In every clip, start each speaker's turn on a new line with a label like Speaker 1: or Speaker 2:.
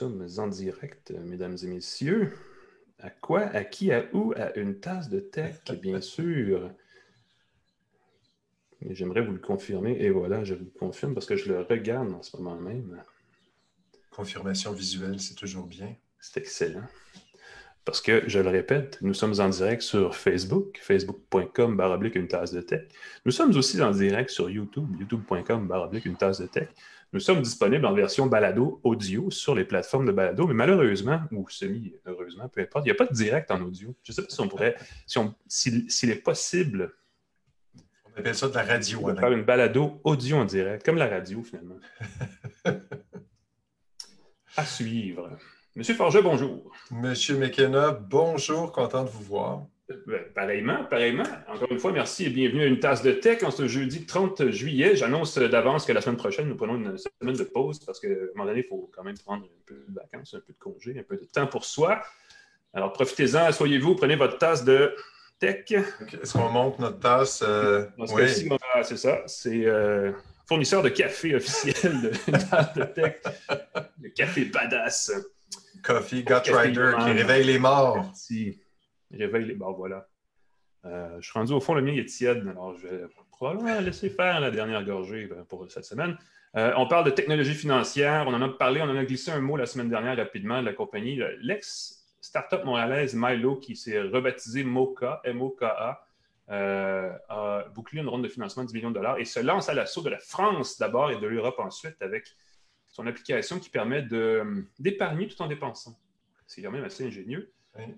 Speaker 1: sommes en direct, mesdames et messieurs. À quoi, à qui, à où, à une tasse de tech, bien sûr. J'aimerais vous le confirmer. Et voilà, je vous le confirme parce que je le regarde en ce moment même.
Speaker 2: Confirmation visuelle, c'est toujours bien.
Speaker 1: C'est excellent. Parce que, je le répète, nous sommes en direct sur Facebook, facebook.com baroblique une tasse de tech. Nous sommes aussi en direct sur YouTube, youtube.com baroblique une tasse de tech. Nous sommes disponibles en version balado audio sur les plateformes de balado, mais malheureusement, ou semi-heureusement, peu importe, il n'y a pas de direct en audio. Je ne sais pas si on pourrait, s'il si est possible.
Speaker 2: On appelle ça de la radio.
Speaker 1: On faire une balado audio en direct, comme la radio finalement. à suivre. Monsieur Forget, bonjour.
Speaker 2: Monsieur McKenna, bonjour, content de vous voir.
Speaker 1: Ben, pareillement, pareillement. Encore une fois, merci et bienvenue à une tasse de tech en ce jeudi 30 juillet. J'annonce d'avance que la semaine prochaine, nous prenons une semaine de pause parce qu'à un moment donné, il faut quand même prendre un peu de vacances, un peu de congé, un peu de temps pour soi. Alors profitez-en, asseyez-vous, prenez votre tasse de tech.
Speaker 2: Est-ce qu'on monte notre tasse? Euh,
Speaker 1: oui. C'est ça. C'est euh, fournisseur de café officiel de tasse de tech. le café badass.
Speaker 2: Coffee Gut Rider qui réveille les morts.
Speaker 1: Merci. Il réveille les voilà. Euh, je suis rendu au fond, le mien est tiède, alors je vais probablement laisser faire la dernière gorgée ben, pour cette semaine. Euh, on parle de technologie financière, on en a parlé, on en a glissé un mot la semaine dernière rapidement de la compagnie. L'ex-startup montréalaise Milo, qui s'est rebaptisé MOCA, M-O-K-A, euh, a bouclé une ronde de financement de 10 millions de dollars et se lance à l'assaut de la France d'abord et de l'Europe ensuite avec son application qui permet d'épargner tout en dépensant. C'est quand même assez ingénieux.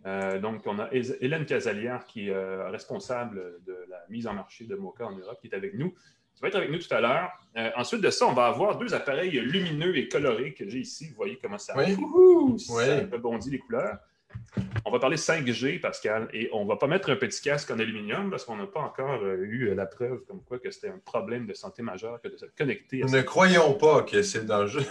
Speaker 1: Euh, donc, on a Hélène Casalière qui est euh, responsable de la mise en marché de Mocha en Europe, qui est avec nous, qui va être avec nous tout à l'heure. Euh, ensuite de ça, on va avoir deux appareils lumineux et colorés que j'ai ici. Vous voyez comment ça, oui. ça rebondit les couleurs. On va parler 5G, Pascal, et on ne va pas mettre un petit casque en aluminium parce qu'on n'a pas encore eu la preuve comme quoi que c'était un problème de santé majeur que de se connecter.
Speaker 2: À ne croyons pas que c'est dangereux.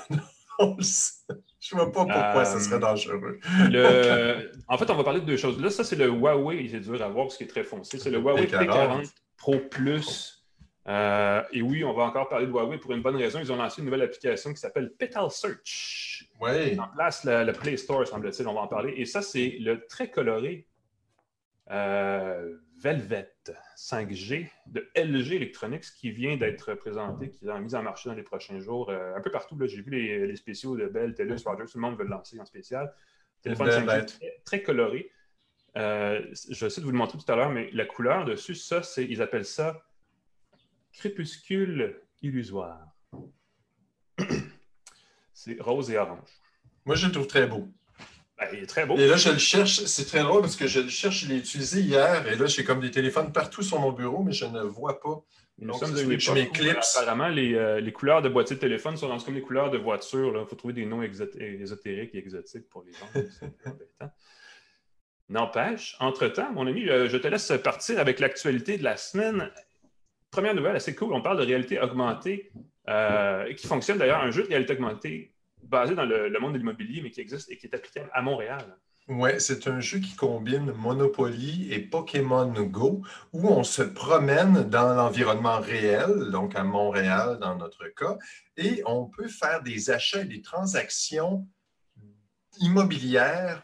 Speaker 2: Je ne vois pas pourquoi ce serait euh, dangereux.
Speaker 1: En fait, on va parler de deux choses. Là, ça, c'est le Huawei, c'est dur à voir parce qu'il est très foncé. C'est le Huawei P40 Pro Plus. Euh, et oui, on va encore parler de Huawei pour une bonne raison. Ils ont lancé une nouvelle application qui s'appelle Petal Search.
Speaker 2: Oui.
Speaker 1: En place le, Play Store, semble-t-il, on va en parler. Et ça, c'est le très coloré euh, Velvet 5G de LG Electronics qui vient d'être présenté, qui est mise en marché dans les prochains jours. Euh, un peu partout, j'ai vu les, spéciaux de Bell, TELUS, Rogers, tout le monde veut le lancer en spécial. Téléphone 5G très, coloré. Euh, je vais essayer de vous le montrer tout à l'heure, mais la couleur dessus, ça, c'est, ils appellent ça crépuscule illusoire. c'est rose et orange.
Speaker 2: Moi, je le trouve très beau.
Speaker 1: Ben, il est très beau.
Speaker 2: Et là, je le cherche. C'est très drôle parce que je le cherche. Je l'ai utilisé hier. Et là, j'ai comme des téléphones partout sur mon bureau, mais je ne vois pas.
Speaker 1: Nous sommes mes clips. Apparemment, les, euh, les, couleurs de boîtier de téléphone sont comme les couleurs de voiture. Il faut trouver des noms ésotériques et exotiques pour les gens. N'empêche, entre-temps, mon ami, euh, je te laisse partir avec l'actualité de la semaine. Première nouvelle, assez cool. On parle de réalité augmentée, euh, qui fonctionne d'ailleurs, un jeu de réalité augmentée basé dans le, monde de l'immobilier, mais qui existe et qui est applicable à Montréal.
Speaker 2: Oui, c'est un jeu qui combine Monopoly et Pokémon Go, où on se promène dans l'environnement réel, donc à Montréal dans notre cas, et on peut faire des achats et des transactions immobilières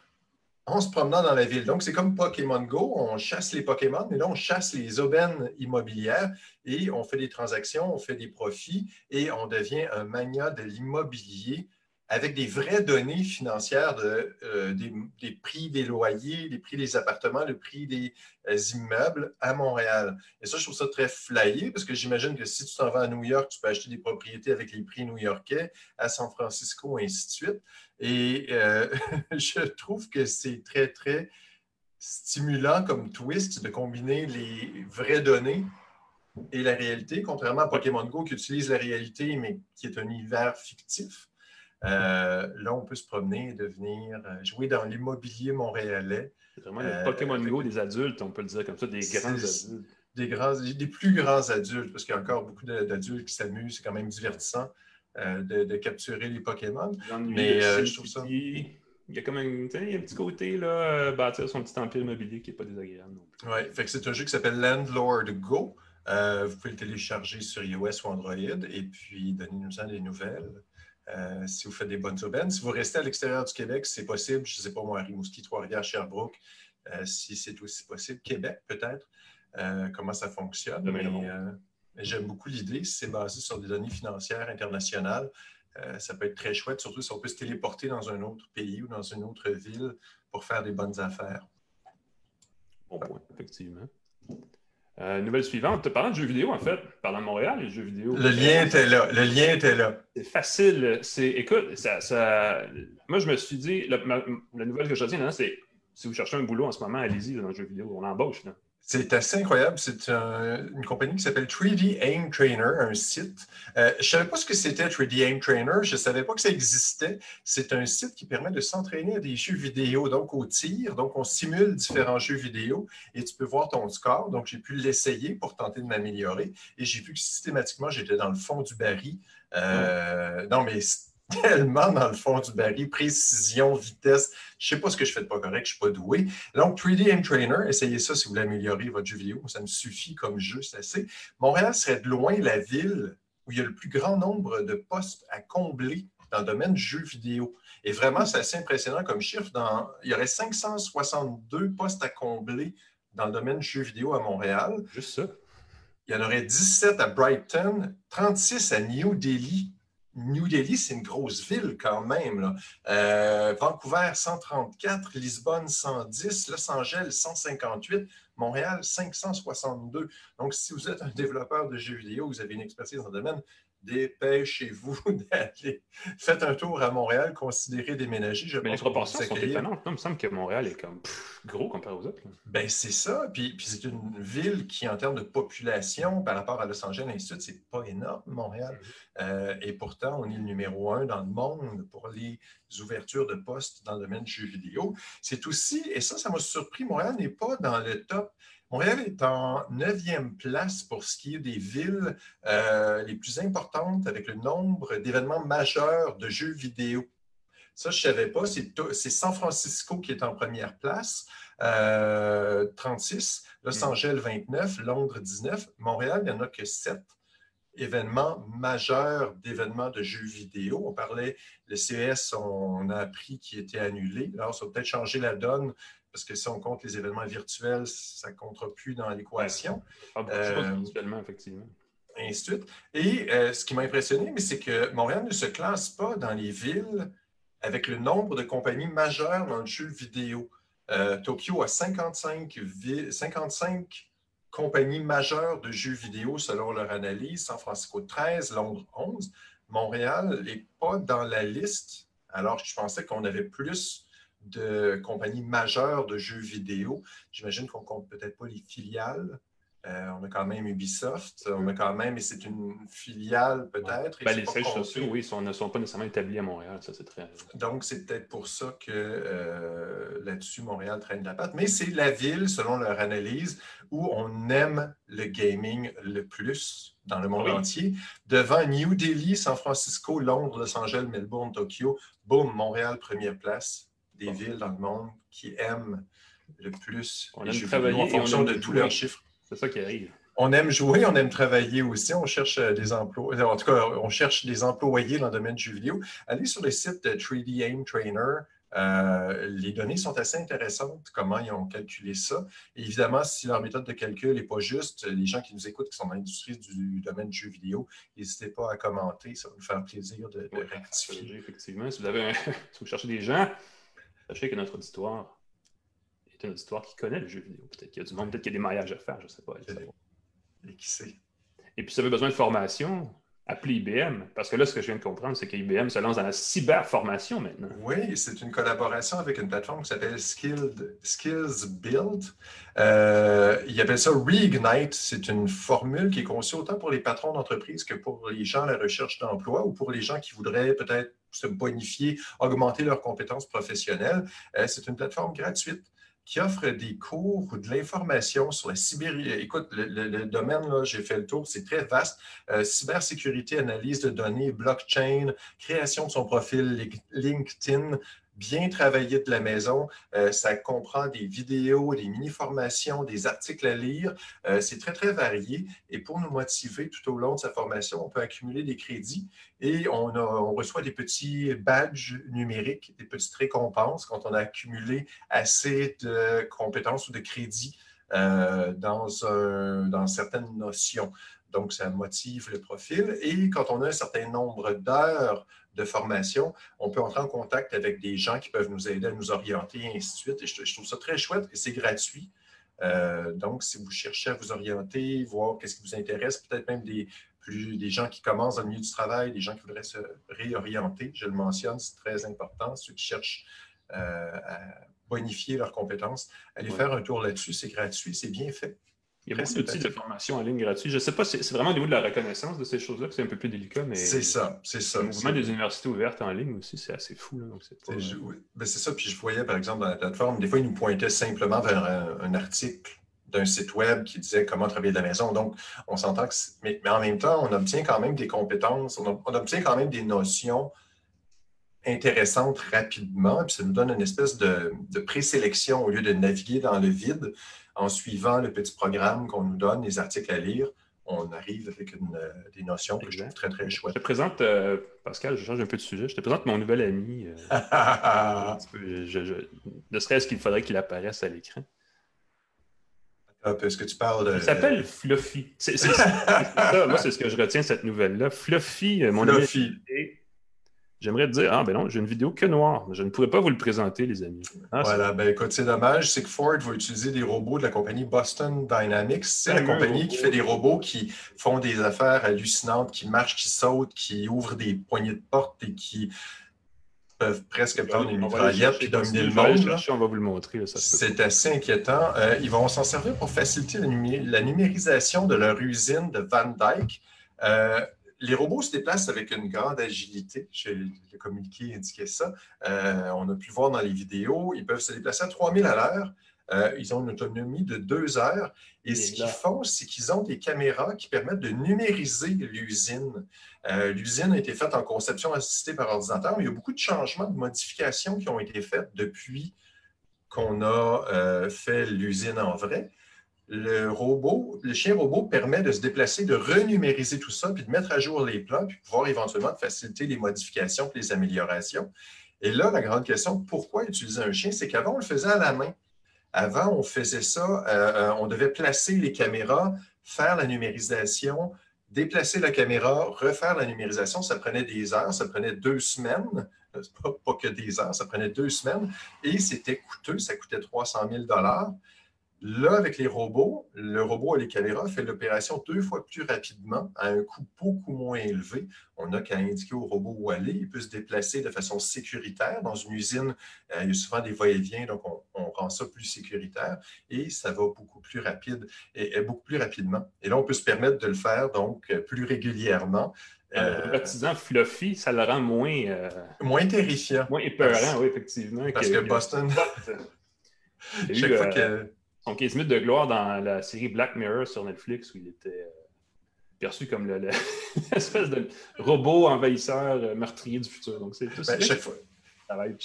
Speaker 2: en se promenant dans la ville. Donc, c'est comme Pokémon Go, on chasse les Pokémon, mais là, on chasse les aubaines immobilières et on fait des transactions, on fait des profits et on devient un mania de l'immobilier avec des vraies données financières euh, des, prix des loyers, les prix des appartements, le prix des euh, immeubles à Montréal. Et ça, je trouve ça très flyé parce que j'imagine que si tu t'en vas à New York, tu peux acheter des propriétés avec les prix new-yorkais, à San Francisco, ainsi de suite. Et euh, je trouve que c'est très, très stimulant comme twist de combiner les vraies données et la réalité, contrairement à Pokémon Go qui utilise la réalité, mais qui est un univers fictif. Euh, là, on peut se promener et devenir, euh, jouer dans l'immobilier montréalais.
Speaker 1: C'est vraiment le Pokémon Go des adultes, on peut le dire comme ça, des grands adultes.
Speaker 2: Des, grands, des plus grands adultes, parce qu'il y a encore beaucoup d'adultes qui s'amusent, c'est quand même divertissant euh, de, capturer les Pokémon.
Speaker 1: Mais je trouve ça. Il y a comme un, un petit côté, là, bâtir son petit empire immobilier qui n'est pas désagréable non
Speaker 2: plus. Oui, c'est un jeu qui s'appelle Landlord Go. vous pouvez le télécharger sur iOS ou Android et puis donnez-nous des nouvelles. Euh, si vous faites des bonnes aubaines. Si vous restez à l'extérieur du Québec, c'est possible. Je ne sais pas moi, Rimouski, Trois-Rivières, Sherbrooke, euh, si c'est aussi possible. Québec, peut-être, euh, comment ça fonctionne. Mais, j'aime beaucoup l'idée. Si c'est basé sur des données financières internationales, ça peut être très chouette, surtout si on peut se téléporter dans un autre pays ou dans une autre ville pour faire des bonnes affaires.
Speaker 1: Bon point, effectivement. Euh, nouvelle suivante. Parlant de jeux vidéo, en fait, parlant de Montréal, les jeux vidéo.
Speaker 2: Le lien était là. Le lien était là.
Speaker 1: C'est facile. C'est, écoute, ça, ça, moi, je me suis dit, la, nouvelle que je retiens, c'est si vous cherchez un boulot en ce moment, allez-y dans le jeu vidéo. On embauche. Là.
Speaker 2: C'est assez incroyable. C'est une compagnie qui s'appelle 3D Aim Trainer, un site. Euh, je ne savais pas ce que c'était 3D Aim Trainer. Je ne savais pas que ça existait. C'est un site qui permet de s'entraîner à des jeux vidéo, donc au tir. Donc, on simule différents jeux vidéo et tu peux voir ton score. Donc, j'ai pu l'essayer pour tenter de m'améliorer et j'ai vu que systématiquement, j'étais dans le fond du baril. Euh, non, mais tellement dans le fond du baril, précision, vitesse. Je ne sais pas ce que je fais de pas correct, je ne suis pas doué. Donc, 3D M Trainer, essayez ça si vous voulez améliorer votre jeu vidéo. Ça me suffit comme jeu, c'est assez. Montréal serait de loin la ville où il y a le plus grand nombre de postes à combler dans le domaine du jeu vidéo. Et vraiment, c'est assez impressionnant comme chiffre. Dans, il y aurait 562 postes à combler dans le domaine du jeu vidéo à Montréal.
Speaker 1: Juste ça.
Speaker 2: Il y en aurait 17 à Brighton, 36 à New Delhi, New Delhi, c'est une grosse ville quand même. Euh, Vancouver, 134, Lisbonne, 110, Los Angeles, 158, Montréal, 562. Donc, si vous êtes un développeur de jeux vidéo, vous avez une expertise dans le domaine, dépêchez-vous d'aller. Faites un tour à Montréal, considérez déménager.
Speaker 1: Je Mais les proportions sont étonnantes. Il me semble que Montréal est comme gros comparé aux autres.
Speaker 2: Ben, c'est ça. Puis, puis c'est une ville qui, en termes de population, par rapport à Los Angeles, ainsi de c'est pas énorme, Montréal. Mm-hmm. Euh, et pourtant, on est le numéro un dans le monde pour les ouvertures de postes dans le domaine du jeu vidéo. C'est aussi, et ça, ça m'a surpris, Montréal n'est pas dans le top Montréal est en neuvième place pour ce qui est des villes euh, les plus importantes avec le nombre d'événements majeurs de jeux vidéo. Ça, je ne savais pas. C'est San Francisco qui est en première place, 36, euh, Los mm. Angeles 29, Londres 19. Montréal, il n'y en a que 7 événements majeurs d'événements de jeux vidéo. On parlait, le CES, on, a appris qu'il était annulé. Alors, ça va peut-être changer la donne parce que si on compte les événements virtuels, ça ne comptera plus dans l'équation.
Speaker 1: Ah, euh, virtuellement, effectivement.
Speaker 2: Et ainsi de suite. Et euh, ce qui m'a impressionné, c'est que Montréal ne se classe pas dans les villes avec le nombre de compagnies majeures dans le jeu vidéo. Euh, Tokyo a 55, 55 compagnies majeures de jeux vidéo selon leur analyse, San Francisco 13, Londres 11. Montréal n'est pas dans la liste, alors je pensais qu'on avait plus de compagnies majeures de jeux vidéo. J'imagine qu'on compte peut-être pas les filiales. Euh, on a quand même Ubisoft, on a quand même, et c'est une filiale peut-être.
Speaker 1: Ben, les sièges sociaux, oui, ne sont pas nécessairement établis à Montréal, ça c'est très.
Speaker 2: Donc c'est peut-être pour ça que euh, là-dessus, Montréal traîne la patte. Mais c'est la ville, selon leur analyse, où on aime le gaming le plus dans le monde entier. Devant New Delhi, San Francisco, Londres, Los Angeles, Melbourne, Tokyo, boum, Montréal, première place des villes dans le monde qui aiment le plus
Speaker 1: on les jeux vidéo en
Speaker 2: fonction de tous leurs chiffres.
Speaker 1: C'est ça qui arrive.
Speaker 2: On aime jouer, on aime travailler aussi. On cherche euh, des emplois. En tout cas, on cherche des employés dans le domaine du jeu vidéo. Allez sur le site de 3D Aim Trainer. Euh, les données sont assez intéressantes, comment ils ont calculé ça. évidemment, si leur méthode de calcul n'est pas juste, les gens qui nous écoutent, qui sont dans l'industrie du domaine du jeu vidéo, n'hésitez pas à commenter, ça va nous faire plaisir de, rectifier.
Speaker 1: Effectivement, si vous, avez si vous cherchez des gens, Sachez que notre auditoire est une auditoire qui connaît le jeu vidéo. Peut-être qu'il y a du monde, peut-être qu'il y a des mariages à faire, je ne sais pas.
Speaker 2: Et qui sait?
Speaker 1: Et puis, si vous avez besoin de formation, appelez IBM. Parce que là, ce que je viens de comprendre, c'est qu'IBM se lance dans la cyberformation maintenant.
Speaker 2: Oui, c'est une collaboration avec une plateforme qui s'appelle Skills Build. Euh, il appelle ça Reignite. C'est une formule qui est conçue autant pour les patrons d'entreprise que pour les gens à la recherche d'emploi ou pour les gens qui voudraient peut-être se bonifier, augmenter leurs compétences professionnelles. Euh, c'est une plateforme gratuite qui offre des cours ou de l'information sur la cyber... Écoute, le, domaine, là, j'ai fait le tour, c'est très vaste. Euh, cybersécurité, analyse de données, blockchain, création de son profil LinkedIn, bien travaillé de la maison. Euh, ça comprend des vidéos, des mini-formations, des articles à lire. Euh, c'est très, très varié. Et pour nous motiver tout au long de sa formation, on peut accumuler des crédits et on, reçoit des petits badges numériques, des petites récompenses quand on a accumulé assez de compétences ou de crédits euh, dans certaines notions. Donc, ça motive le profil. Et quand on a un certain nombre d'heures de formation, on peut entrer en contact avec des gens qui peuvent nous aider à nous orienter, et ainsi de suite. Et je, trouve ça très chouette et c'est gratuit. Euh, donc, si vous cherchez à vous orienter, voir qu'est-ce qui vous intéresse, peut-être même des, plus, des gens qui commencent dans le milieu du travail, des gens qui voudraient se réorienter, je le mentionne, c'est très important. Ceux qui cherchent euh, à bonifier leurs compétences, allez faire un tour là-dessus, c'est gratuit, c'est bien fait.
Speaker 1: Il y a beaucoup d'outils de formation en ligne gratuits. Je ne sais pas, c'est vraiment au niveau de la reconnaissance de ces choses-là que c'est un peu plus délicat, mais.
Speaker 2: C'est ça, c'est ça.
Speaker 1: Le mouvement des universités ouvertes en ligne aussi, c'est assez fou.
Speaker 2: Ben, c'est ça. Puis je voyais, par exemple, dans la plateforme, des fois, ils nous pointaient simplement vers un, article d'un site web qui disait comment travailler de la maison. Donc, on s'entend que. Mais, en même temps, on obtient quand même des compétences, on, obtient quand même des notions intéressantes rapidement. Puis ça nous donne une espèce de, de présélection au lieu de naviguer dans le vide en suivant le petit programme qu'on nous donne, les articles à lire, on arrive avec euh, des notions que je trouve très, très chouettes.
Speaker 1: Je te présente, euh, Pascal, je change un peu de sujet, je te présente mon nouvel ami. Euh, ne serait-ce qu'il faudrait qu'il apparaisse à l'écran.
Speaker 2: Est-ce que tu parles de...
Speaker 1: Il s'appelle Fluffy. C'est ça, moi, c'est ce que je retiens de cette nouvelle-là. Fluffy, mon Fluffy. ami j'aimerais te dire, ah ben non, j'ai une vidéo que noire. Je ne pourrais pas vous le présenter, les amis.
Speaker 2: Ah, voilà, ben écoute, c'est dommage, c'est que Ford va utiliser des robots de la compagnie Boston Dynamics. C'est la compagnie qui fait des robots qui font des affaires hallucinantes, qui marchent, qui sautent, qui ouvrent des poignées de porte et qui peuvent presque prendre une mitraillette et dominer le monde.
Speaker 1: on va vous le montrer.
Speaker 2: C'est assez inquiétant. Euh, ils vont s'en servir pour faciliter la, numérisation de leur usine de Van Dyke. Euh, les robots se déplacent avec une grande agilité. Le communiqué indiquait ça. Euh, on a pu voir dans les vidéos. Ils peuvent se déplacer à 3000 à l'heure. Euh, ils ont une autonomie de deux heures. Et, ce qu'ils font, c'est qu'ils ont des caméras qui permettent de numériser l'usine. Euh, l'usine a été faite en conception assistée par ordinateur, mais il y a beaucoup de changements, de modifications qui ont été faites depuis qu'on a fait l'usine en vrai le robot, le chien robot permet de se déplacer, de renumériser tout ça, puis de mettre à jour les plans, puis pouvoir éventuellement faciliter les modifications les améliorations. Et là, la grande question, pourquoi utiliser un chien? C'est qu'avant, on le faisait à la main. Avant, on faisait ça, euh, euh, on devait placer les caméras, faire la numérisation, déplacer la caméra, refaire la numérisation. Ça prenait des heures, ça prenait deux semaines. Pas, pas que des heures, ça prenait deux semaines. Et c'était coûteux, ça coûtait 300 000 Là, avec les robots, le robot et les caméras fait l'opération deux fois plus rapidement, à un coût beaucoup moins élevé. On n'a qu'à indiquer au robot où aller. Il peut se déplacer de façon sécuritaire. Dans une usine, euh, il y a souvent des va-et-vient, donc on, rend ça plus sécuritaire et ça va beaucoup plus rapide et, beaucoup plus rapidement. Et là, on peut se permettre de le faire donc plus régulièrement.
Speaker 1: Euh, baptisant Fluffy, ça le rend moins... Euh,
Speaker 2: moins terrifiant.
Speaker 1: Moins épeurant, oui, effectivement.
Speaker 2: Parce que, Boston...
Speaker 1: Chaque fois que son 15 minutes de gloire dans la série Black Mirror sur Netflix où il était euh, perçu comme l'espèce de robot envahisseur euh, meurtrier du futur. Donc, c'est tout
Speaker 2: ben, chaque fois. Ça va être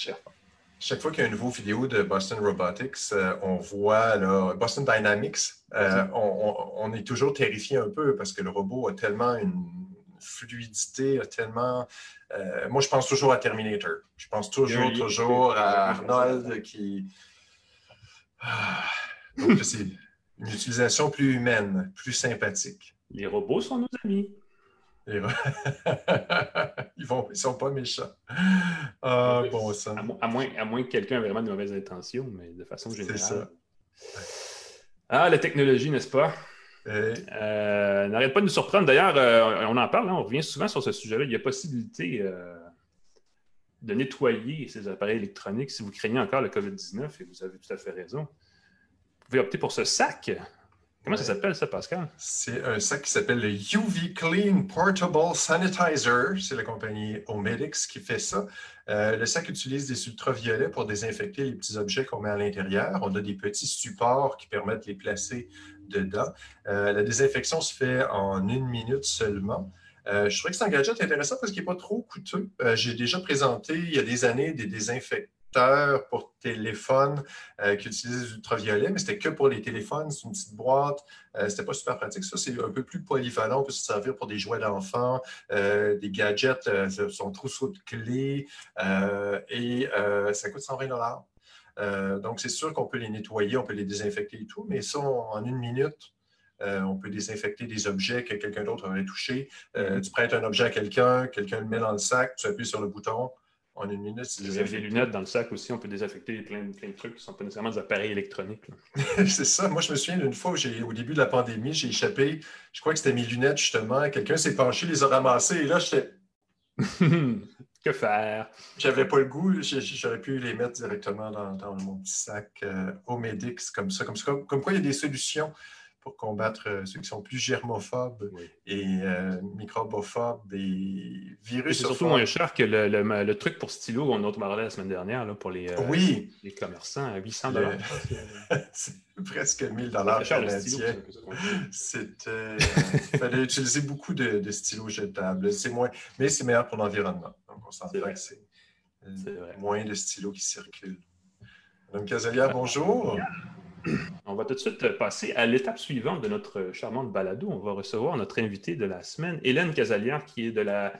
Speaker 2: Chaque fois qu'il y a une nouvelle vidéo de Boston Robotics, euh, on voit là, Boston Dynamics, on, est toujours terrifié un peu parce que le robot a tellement une fluidité, a tellement. moi, je pense toujours à Terminator. Je pense toujours, toujours à Arnold qui. Ah, donc, c'est une utilisation plus humaine, plus sympathique.
Speaker 1: Les robots sont nos amis.
Speaker 2: ils ne sont pas méchants. Ah, bon ça.
Speaker 1: À, moins, à moins que quelqu'un ait vraiment de mauvaises intentions, mais de façon générale. C'est ça. Ah, la technologie, n'est-ce pas? Euh, n'arrête pas de nous surprendre. D'ailleurs, euh, on en parle, hein, on revient souvent sur ce sujet-là. Il y a possibilité euh, de nettoyer ces appareils électroniques si vous craignez encore le COVID-19, et vous avez tout à fait raison pouvez opter pour ce sac. Comment ça s'appelle, ça, Pascal?
Speaker 2: C'est un sac qui s'appelle le UV Clean Portable Sanitizer. C'est la compagnie Omedix qui fait ça. Euh, le sac utilise des ultraviolets pour désinfecter les petits objets qu'on met à l'intérieur. On a des petits supports qui permettent de les placer dedans. Euh, la désinfection se fait en une minute seulement. Euh, je trouvais que c'est un gadget intéressant parce qu'il n'est pas trop coûteux. J'ai déjà présenté il y a des années des désinfectants pour téléphone euh, qui utilisait des ultraviolets, mais c'était que pour les téléphones. C'est une petite boîte. Euh, c'était pas super pratique. Ça, c'est un peu plus polyvalent. On peut se servir pour des jouets d'enfants, euh, des gadgets, son trousseau de clés, et ça coûte 120 Donc, c'est sûr qu'on peut les nettoyer, on peut les désinfecter et tout, mais ça, en une minute, on peut désinfecter des objets que quelqu'un d'autre aurait touchés. Tu prêtes un objet à quelqu'un, quelqu'un le met dans le sac, tu appuies sur le bouton, en une minute, c'est
Speaker 1: des lunettes dans le sac aussi, on peut désaffecter plein, plein de trucs qui ne sont pas nécessairement des appareils électroniques.
Speaker 2: c'est ça. Moi, je me souviens d'une fois, où au début de la pandémie, j'ai échappé, je crois que c'était mes lunettes justement. Quelqu'un s'est penché, les a ramassées et là, j'étais.
Speaker 1: que faire?
Speaker 2: J'avais pas le goût, j'aurais pu les mettre directement dans, mon petit sac euh, Omedix, comme ça. Comme, comme, comme quoi, il y a des solutions pour combattre euh, ceux qui sont plus germophobes et euh, microbophobes et virus.
Speaker 1: C'est surtout moins cher que le, truc pour stylo qu'on a parlé la semaine dernière là, pour les, euh,
Speaker 2: oui.
Speaker 1: les commerçants à 800
Speaker 2: C'est presque 1000 dollars canadiens. C'était. Il fallait utiliser beaucoup de, stylos jetables. C'est moins, mais c'est meilleur pour l'environnement. Donc on s'entend que c'est moins de stylos qui circulent. Madame Casalia, bonjour.
Speaker 1: On va tout de suite passer à l'étape suivante de notre charmante balado. On va recevoir notre invité de la semaine, Hélène Casalière, qui est de la,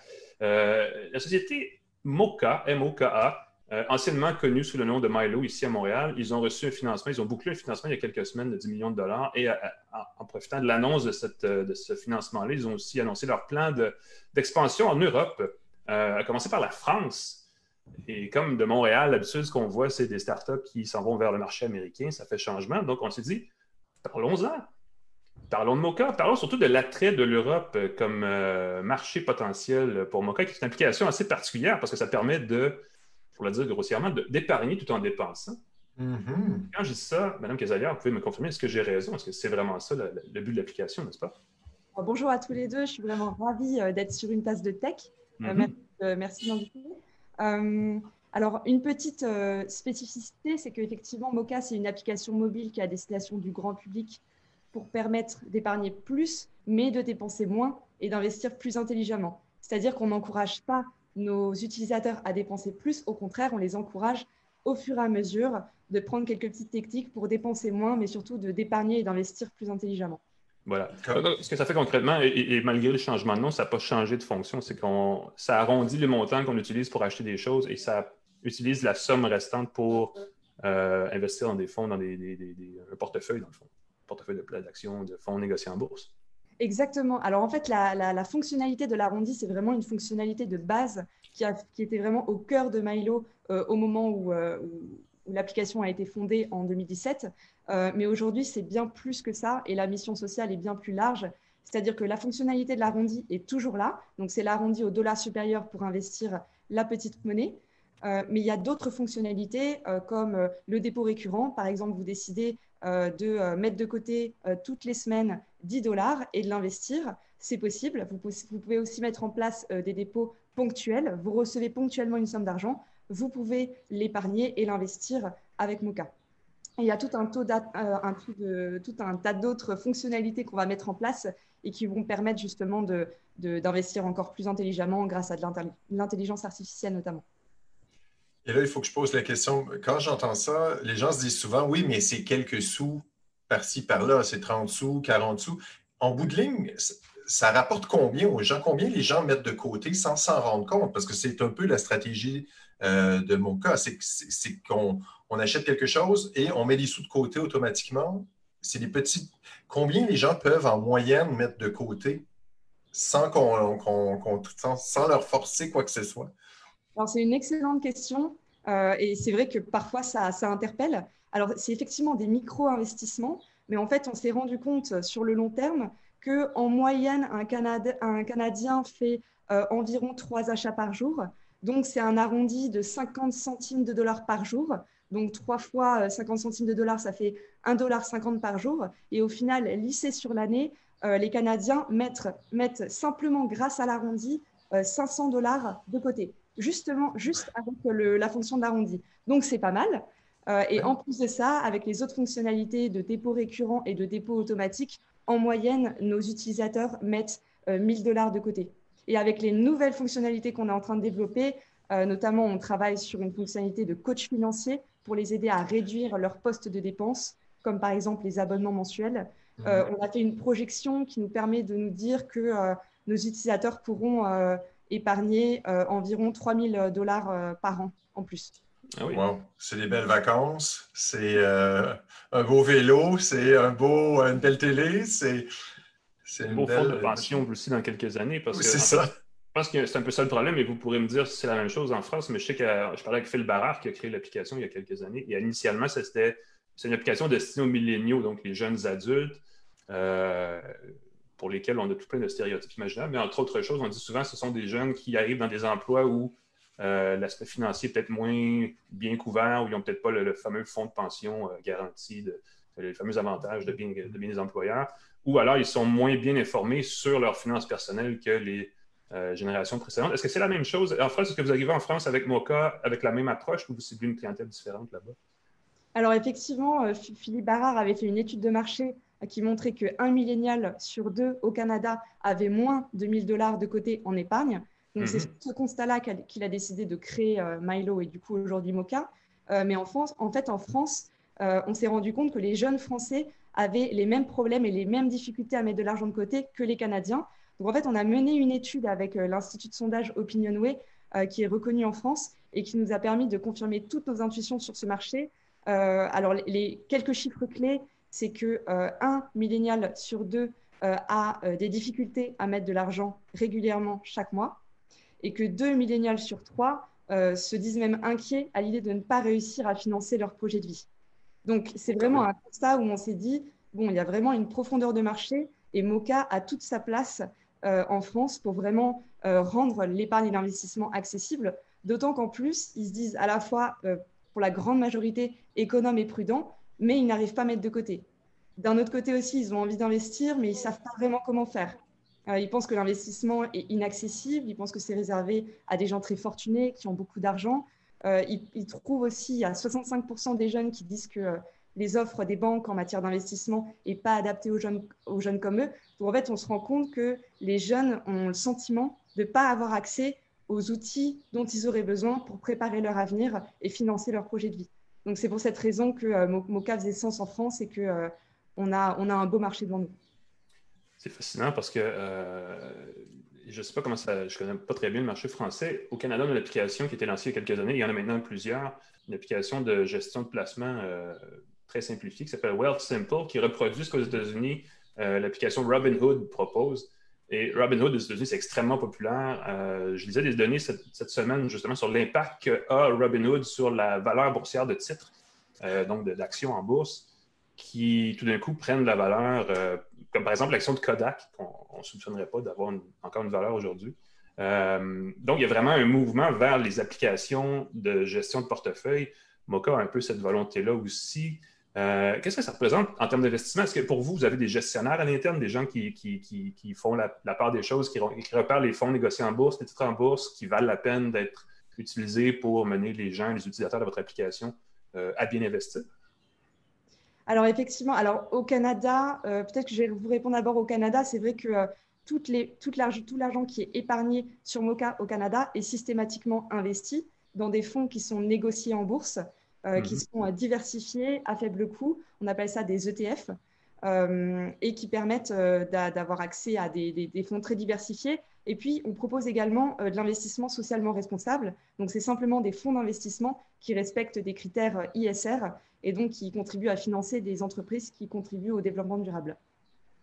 Speaker 1: euh, société MOCA, M-O-K-A, euh, anciennement connue sous le nom de Milo ici à Montréal. Ils ont reçu un financement, ils ont bouclé un financement il y a quelques semaines de 10 millions de dollars et euh, en profitant de l'annonce de, ce financement-là, ils ont aussi annoncé leur plan d'expansion en Europe, à commencer par la France. Et comme de Montréal, d'habitude, ce qu'on voit, c'est des startups qui s'en vont vers le marché américain. Ça fait changement. Donc, on s'est dit, parlons-en. Parlons de Mocha. Parlons surtout de l'attrait de l'Europe comme euh, marché potentiel pour Mocha, qui est une application assez particulière parce que ça permet de, pour le dire grossièrement, d'épargner tout en dépensant. Mm-hmm. Quand je dis ça, Mme Casalière, vous pouvez me confirmer, est-ce que j'ai raison? Est-ce que c'est vraiment ça le, but de l'application, n'est-ce pas?
Speaker 3: Bonjour à tous les deux. Je suis vraiment ravie euh, d'être sur une tasse de tech. Euh, mm-hmm. merci de m'inviter. Euh, alors, une petite euh, spécificité, c'est qu'effectivement, Mocha, c'est une application mobile qui a destination du grand public pour permettre d'épargner plus, mais de dépenser moins et d'investir plus intelligemment. C'est-à-dire qu'on n'encourage pas nos utilisateurs à dépenser plus, au contraire, on les encourage au fur et à mesure de prendre quelques petites techniques pour dépenser moins, mais surtout d'épargner et d'investir plus intelligemment.
Speaker 1: Voilà. Ce que ça fait concrètement, et, malgré le changement de nom, ça n'a pas changé de fonction, c'est qu'on ça arrondit les montants qu'on utilise pour acheter des choses et ça utilise la somme restante pour euh, investir dans des fonds, dans des, un portefeuille, dans le fond. Un portefeuille d'actions, de fonds négociés en bourse.
Speaker 3: Exactement. Alors en fait, la, fonctionnalité de l'arrondi, c'est vraiment une fonctionnalité de base qui, a, qui était vraiment au cœur de Milo euh, au moment où, euh, où l'application a été fondée en 2017. Euh, mais aujourd'hui, c'est bien plus que ça et la mission sociale est bien plus large. C'est-à-dire que la fonctionnalité de l'arrondi est toujours là. Donc, c'est l'arrondi au dollar supérieur pour investir la petite monnaie. Euh, mais il y a d'autres fonctionnalités euh, comme le dépôt récurrent. Par exemple, vous décidez de mettre de côté toutes les semaines 10 dollars et de l'investir. C'est possible. Vous, vous, pouvez aussi mettre en place des dépôts ponctuels. Vous recevez ponctuellement une somme d'argent. Vous pouvez l'épargner et l'investir avec Il y a tout un, taux euh, tout un tas d'autres fonctionnalités qu'on va mettre en place et qui vont permettre justement d'investir encore plus intelligemment grâce à de l'intelligence artificielle notamment.
Speaker 2: Et là, il faut que je pose la question. Quand j'entends ça, les gens se disent souvent, oui, mais c'est quelques sous par-ci, par-là, c'est 30 sous, 40 sous. En bout de ligne, ça rapporte combien aux gens? Combien les gens mettent de côté sans s'en rendre compte? Parce que c'est un peu la stratégie euh, de mon cas. C'est qu'on on achète quelque chose et on met des sous de côté automatiquement. C'est des petits. Combien les gens peuvent en moyenne mettre de côté sans, qu'on, sans, leur forcer quoi que ce soit?
Speaker 3: Alors, c'est une excellente question. Euh, et c'est vrai que parfois, ça, ça interpelle. Alors, c'est effectivement des micro-investissements, mais en fait, on s'est rendu compte sur le long terme qu'en moyenne, un, un, Canadien fait euh, environ trois achats par jour. Donc, c'est un arrondi de 50 centimes de dollars par jour. Donc, trois fois 50 euh, centimes de dollars, ça fait 1,50$ par jour. Et au final, lissé sur l'année, euh, les Canadiens mettent, simplement, grâce à l'arrondi, 500 euh, dollars de côté, justement, juste avec la fonction d'arrondi. Donc, c'est pas mal. et en plus de ça, avec les autres fonctionnalités de dépôt récurrent et de dépôt automatique, en moyenne, nos utilisateurs mettent 1000 dollars de côté. Et avec les nouvelles fonctionnalités qu'on est en train de développer, notamment, on travaille sur une fonctionnalité de coach financier pour les aider à réduire leurs postes de dépenses, comme par exemple les abonnements mensuels. Mhm. on a fait une projection qui nous permet de nous dire que nos utilisateurs pourront épargner environ 3000 dollars par an en plus.
Speaker 2: Ah c'est des belles vacances, c'est euh, un beau vélo, c'est un beau, une belle télé, c'est
Speaker 1: un beau fonds de pension aussi dans quelques années. Parce
Speaker 2: que, c'est ça.
Speaker 1: Je pense que c'est un peu ça le problème, et vous pourrez me dire si c'est la même chose en France, mais je sais que je parlais avec Phil Barrard qui a créé l'application il y a quelques années, et initialement, c'était c'est une application destinée aux milléniaux, donc les jeunes adultes. Euh, pour lesquels on a tout plein de stéréotypes imaginables, mais entre autres choses, on dit souvent que ce sont des jeunes qui arrivent dans des emplois où euh, l'aspect financier est peut-être moins bien couvert ou ils n'ont peut-être pas le, fameux fonds de pension euh, garanti, de, les fameux avantages de bien, de des employeurs, ou alors ils sont moins bien informés sur leurs finances personnelles que les euh, générations précédentes. Est-ce que c'est la même chose? En France? Est-ce que vous arrivez en France avec Mocha avec la même approche ou vous ciblez une clientèle différente là-bas?
Speaker 3: Alors effectivement, Philippe Barrard avait fait une étude de marché qui montrait qu'un millénial sur deux au Canada avait moins de 1000 dollars de côté en épargne. Donc, c'est mhm. ce constat-là qu'il a décidé de créer euh, Milo et du coup aujourd'hui Mocha. Euh, mais en, France, en fait, en France, euh, on s'est rendu compte que les jeunes Français avaient les mêmes problèmes et les mêmes difficultés à mettre de l'argent de côté que les Canadiens. Donc, en fait, on a mené une étude avec l'Institut de sondage Opinionway, qui est reconnu en France et qui nous a permis de confirmer toutes nos intuitions sur ce marché. alors, les, quelques chiffres clés, c'est que un millénial sur deux a des difficultés à mettre de l'argent régulièrement chaque mois et que deux millénials sur trois euh, se disent même inquiets à l'idée de ne pas réussir à financer leur projet de vie. Donc, c'est vraiment un constat où on s'est dit, bon, il y a vraiment une profondeur de marché et Mocha a toute sa place euh, en France pour vraiment euh, rendre l'épargne et l'investissement accessible, d'autant qu'en plus, ils se disent à la fois, pour la grande majorité, économes et prudents, mais ils n'arrivent pas à mettre de côté. D'un autre côté aussi, ils ont envie d'investir, mais ils ne savent pas vraiment comment faire. Euh, ils pensent que l'investissement est inaccessible, ils pensent que c'est réservé à des gens très fortunés qui ont beaucoup d'argent. Euh, ils, trouvent aussi à 65% des jeunes qui disent que euh, les offres des banques en matière d'investissement n'est pas adaptées aux jeunes, comme eux. Donc en fait, on se rend compte que les jeunes ont le sentiment de ne pas avoir accès aux outils dont ils auraient besoin pour préparer leur avenir et financer leur projet de vie. Donc c'est pour cette raison que Moca faisait sens en France et qu'on on a, on a un beau marché devant nous.
Speaker 1: C'est fascinant parce que euh, je ne sais pas comment ça, je connais pas très bien le marché français. Au Canada, on a une application qui a été lancée il y a quelques années, il y en a maintenant plusieurs, une application de gestion de placement euh, très simplifiée qui s'appelle Wealth Simple, qui reproduit ce qu'aux États-Unis, euh, l'application Robinhood propose. Et Robinhood aux États-Unis, c'est extrêmement populaire. je lisais des données cette, semaine justement sur l'impact qu'a Robinhood sur la valeur boursière de titres, donc d'actions en bourse qui tout d'un coup prennent la valeur, euh, comme par exemple l'action de Kodak, qu'on ne soupçonnerait pas d'avoir encore une valeur aujourd'hui. Euh, donc, il y a vraiment un mouvement vers les applications de gestion de portefeuille. Mocha a un peu cette volonté-là aussi. Euh, qu'est-ce que ça représente en termes d'investissement? Est-ce que pour vous, vous avez des gestionnaires à l'interne, des gens qui, qui, font la, part des choses, qui, repèrent les fonds négociés en bourse, les titres en bourse, qui valent la peine d'être utilisés pour mener les gens, les utilisateurs de votre application à bien investir?
Speaker 3: Alors effectivement, alors au Canada, euh, peut-être que je vais vous répondre d'abord au Canada. C'est vrai que euh, tout l'argent qui est épargné sur Mocha au Canada est systématiquement investi dans des fonds qui sont négociés en bourse, euh, qui mhm. sont diversifiés à faible coût. On appelle ça des ETF. et qui permettent d'avoir accès à des, fonds très diversifiés. Et puis, on propose également de l'investissement socialement responsable. Donc, c'est simplement des fonds d'investissement qui respectent des critères ISR et donc qui contribuent à financer des entreprises qui contribuent au développement durable.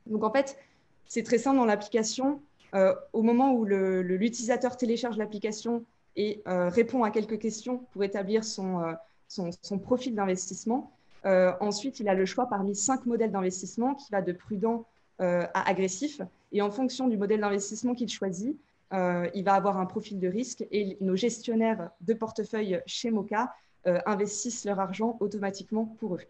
Speaker 3: Donc en fait, c'est très simple dans l'application. Euh, au moment où l'utilisateur télécharge l'application et euh, répond à quelques questions pour établir son, euh, son, profil d'investissement, ensuite il a le choix parmi cinq modèles d'investissement qui va de prudent à agressif. Et en fonction du modèle d'investissement qu'il choisit, il va avoir un profil de risque et nos gestionnaires de portefeuille chez Mocha euh, investissent leur argent automatiquement pour eux.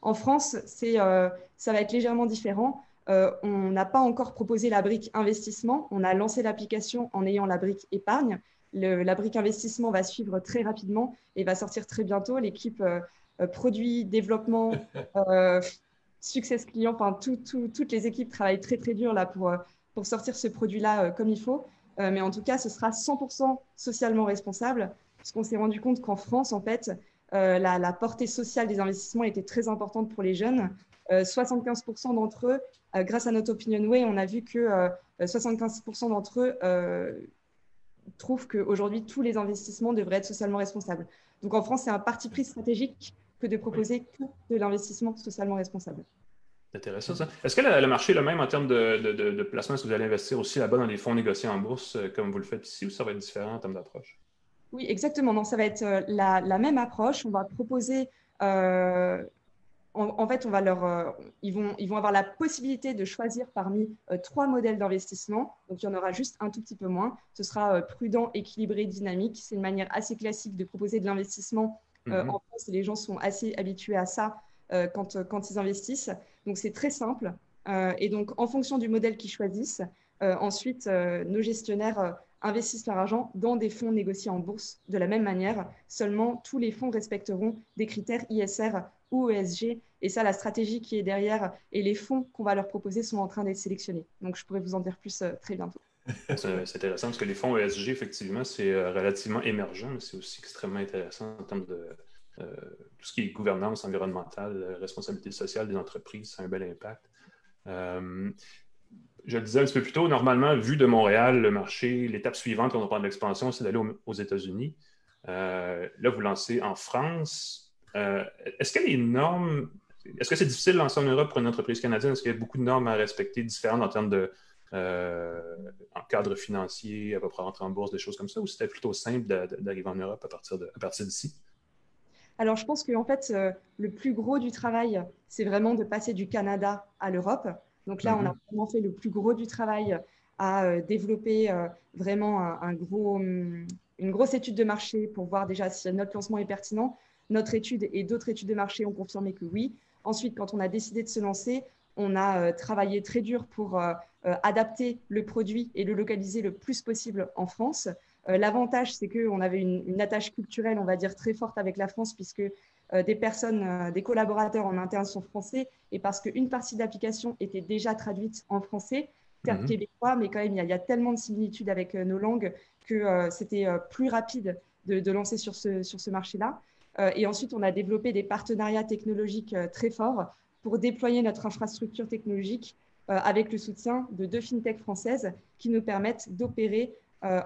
Speaker 3: En France, euh, ça va être légèrement différent. Euh, on n'a pas encore proposé la brique investissement. On a lancé l'application en ayant la brique épargne. La brique investissement va suivre très rapidement et va sortir très bientôt. L'équipe produit, développement, success client, enfin toutes les équipes travaillent très très dur là pour, pour sortir ce produit-là comme il faut. mais en tout cas, ce sera 100% socialement responsable, puisqu'on s'est rendu compte qu'en France, en fait, la, portée sociale des investissements était très importante pour les jeunes. 75% d'entre eux, grâce à notre Opinion Way, on a vu que 75% d'entre eux trouvent qu'aujourd'hui, tous les investissements devraient être socialement responsables. Donc en France, c'est un parti pris stratégique que de proposer que de l'investissement socialement responsable.
Speaker 1: C'est intéressant ça. Est-ce que le, marché est le même en termes de, placement? Est-ce que vous allez investir aussi là-bas dans les fonds négociés en bourse euh, comme vous le faites ici ou ça va être différent en termes d'approche?
Speaker 3: Oui, exactement. Non, ça va être euh, la, même approche. On va proposer euh, en, fait, on va leur, euh, ils, vont, ils vont avoir la possibilité de choisir parmi euh, trois modèles d'investissement. Donc, il y en aura juste un tout petit peu moins. Ce sera euh, prudent, équilibré, dynamique. C'est une manière assez classique de proposer de l'investissement mhm. en France et les gens sont assez habitués à ça quand, quand ils investissent. Donc, c'est très simple. et donc, en fonction du modèle qu'ils choisissent, ensuite, nos gestionnaires investissent leur argent dans des fonds négociés en bourse de la même manière. Seulement, tous les fonds respecteront des critères ISR ou ESG. Et ça, la stratégie qui est derrière et les fonds qu'on va leur proposer sont en train d'être sélectionnés. Donc, je pourrais vous en dire plus euh, très bientôt.
Speaker 1: C'est intéressant parce que les fonds ESG, effectivement, c'est euh, relativement émergent, mais c'est aussi extrêmement intéressant en termes de euh, tout ce qui est gouvernance environnementale, responsabilité sociale des entreprises, c'est un bel impact. je le disais un petit peu plus tôt, normalement, vu de Montréal, le marché, l'étape suivante quand on parle d'expansion, c'est d'aller aux, États-Unis. là, vous lancez en France. Euh, est-ce que les normes, est-ce que c'est difficile de lancer en Europe pour une entreprise canadienne? Est-ce qu'il y a beaucoup de normes à respecter différentes en termes de euh, en cadre financier, à peu près rentrer en bourse, des choses comme ça, ou c'était plutôt simple d'arriver en Europe à partir, de, à partir d'ici?
Speaker 3: Alors, je pense qu'en fait, euh, le plus gros du travail, c'est vraiment de passer du Canada à l'Europe. Donc là, on a mm-hmm. vraiment fait le plus gros du travail à développer vraiment un, gros, hum, une grosse étude de marché pour voir déjà si notre lancement est pertinent. Notre étude et d'autres études de marché ont confirmé que oui. Ensuite, quand on a décidé de se lancer, on a euh, travaillé très dur pour euh, euh, adapter le produit et le localiser le plus possible en France. L'avantage, c'est qu'on avait une, attache culturelle, on va dire, très forte avec la France, puisque des personnes, des collaborateurs en interne sont français, et parce qu'une partie d'application était déjà traduite en français, terme mhm. québécois, mais quand même, il y, a, tellement de similitudes avec nos langues que c'était plus rapide de, lancer sur ce, sur ce marché-là. Euh, et ensuite, on a développé des partenariats technologiques euh, très forts pour déployer notre infrastructure technologique euh, avec le soutien de deux fintechs françaises qui nous permettent d'opérer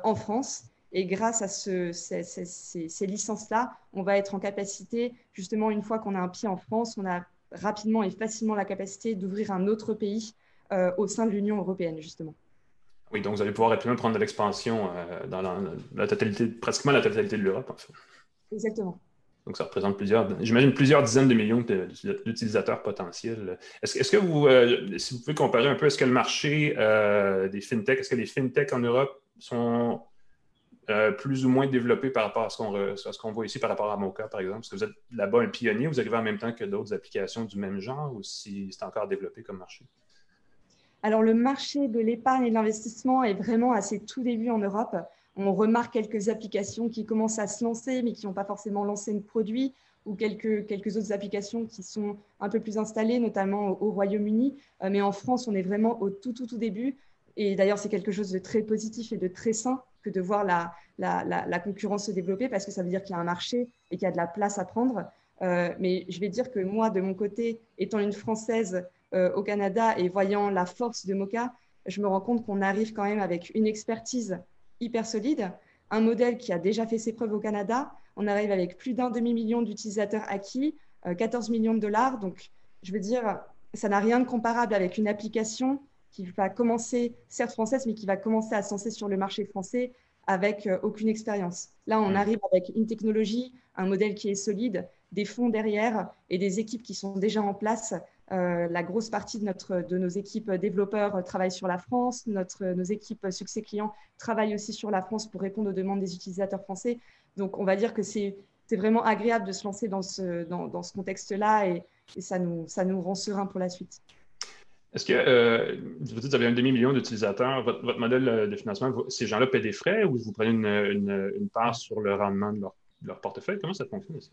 Speaker 3: en France. Et grâce à ce, ces, licences-là, on va être en capacité, justement, une fois qu'on a un pied en France, on a rapidement et facilement la capacité d'ouvrir un autre pays au sein de l'Union européenne, justement.
Speaker 1: Oui, donc vous allez pouvoir rapidement prendre de l'expansion dans la, la, totalité, pratiquement la totalité de l'Europe, en fait.
Speaker 3: Exactement.
Speaker 1: Donc, ça représente plusieurs, j'imagine, plusieurs dizaines de millions d'utilisateurs potentiels. Est-ce que vous, euh, si vous pouvez comparer un peu, est-ce que le marché euh, des fintechs, est-ce que les fintechs en Europe sont euh, plus ou moins développés par rapport à ce qu'on voit ici, par rapport à Mocha, par exemple? Est-ce que vous êtes là-bas un pionnier, vous arrivez en même temps que d'autres applications du même genre ou si c'est encore développé comme marché?
Speaker 3: Alors, le marché de l'épargne et de l'investissement est vraiment à ses tout débuts en Europe. On remarque quelques applications qui commencent à se lancer, mais qui n'ont pas forcément lancé de produit, ou quelques, quelques autres applications qui sont un peu plus installées, notamment au, Royaume-Uni. Euh, mais en France, on est vraiment au tout, tout, tout début. Et d'ailleurs, c'est quelque chose de très positif et de très sain que de voir la, la, concurrence se développer, parce que ça veut dire qu'il y a un marché et qu'il y a de la place à prendre. Euh, mais je vais dire que moi, de mon côté, étant une Française euh, au Canada et voyant la force de Mocha, je me rends compte qu'on arrive quand même avec une expertise hyper solide, un modèle qui a déjà fait ses preuves au Canada. On arrive avec plus d'un demi-million d'utilisateurs acquis, 14 euh, millions de dollars. Donc, je veux dire, ça n'a rien de comparable avec une application qui va commencer, certes française, mais qui va commencer à se lancer sur le marché français avec euh, aucune expérience. Là, on mm. arrive avec une technologie, un modèle qui est solide, des fonds derrière et des équipes qui sont déjà en place la grosse partie de, nos équipes développeurs travaillent sur la France. Nos équipes succès clients travaillent aussi sur la France pour répondre aux demandes des utilisateurs français. Donc, on va dire que c'est vraiment agréable de se lancer dans ce, contexte-là et, ça, nous, rend serein pour la suite.
Speaker 1: Est-ce que euh, vous avez un demi-million d'utilisateurs, votre, modèle de financement, ces gens-là paient des frais ou vous prenez une, part sur le rendement de leur, portefeuille? Comment ça fonctionne à ce?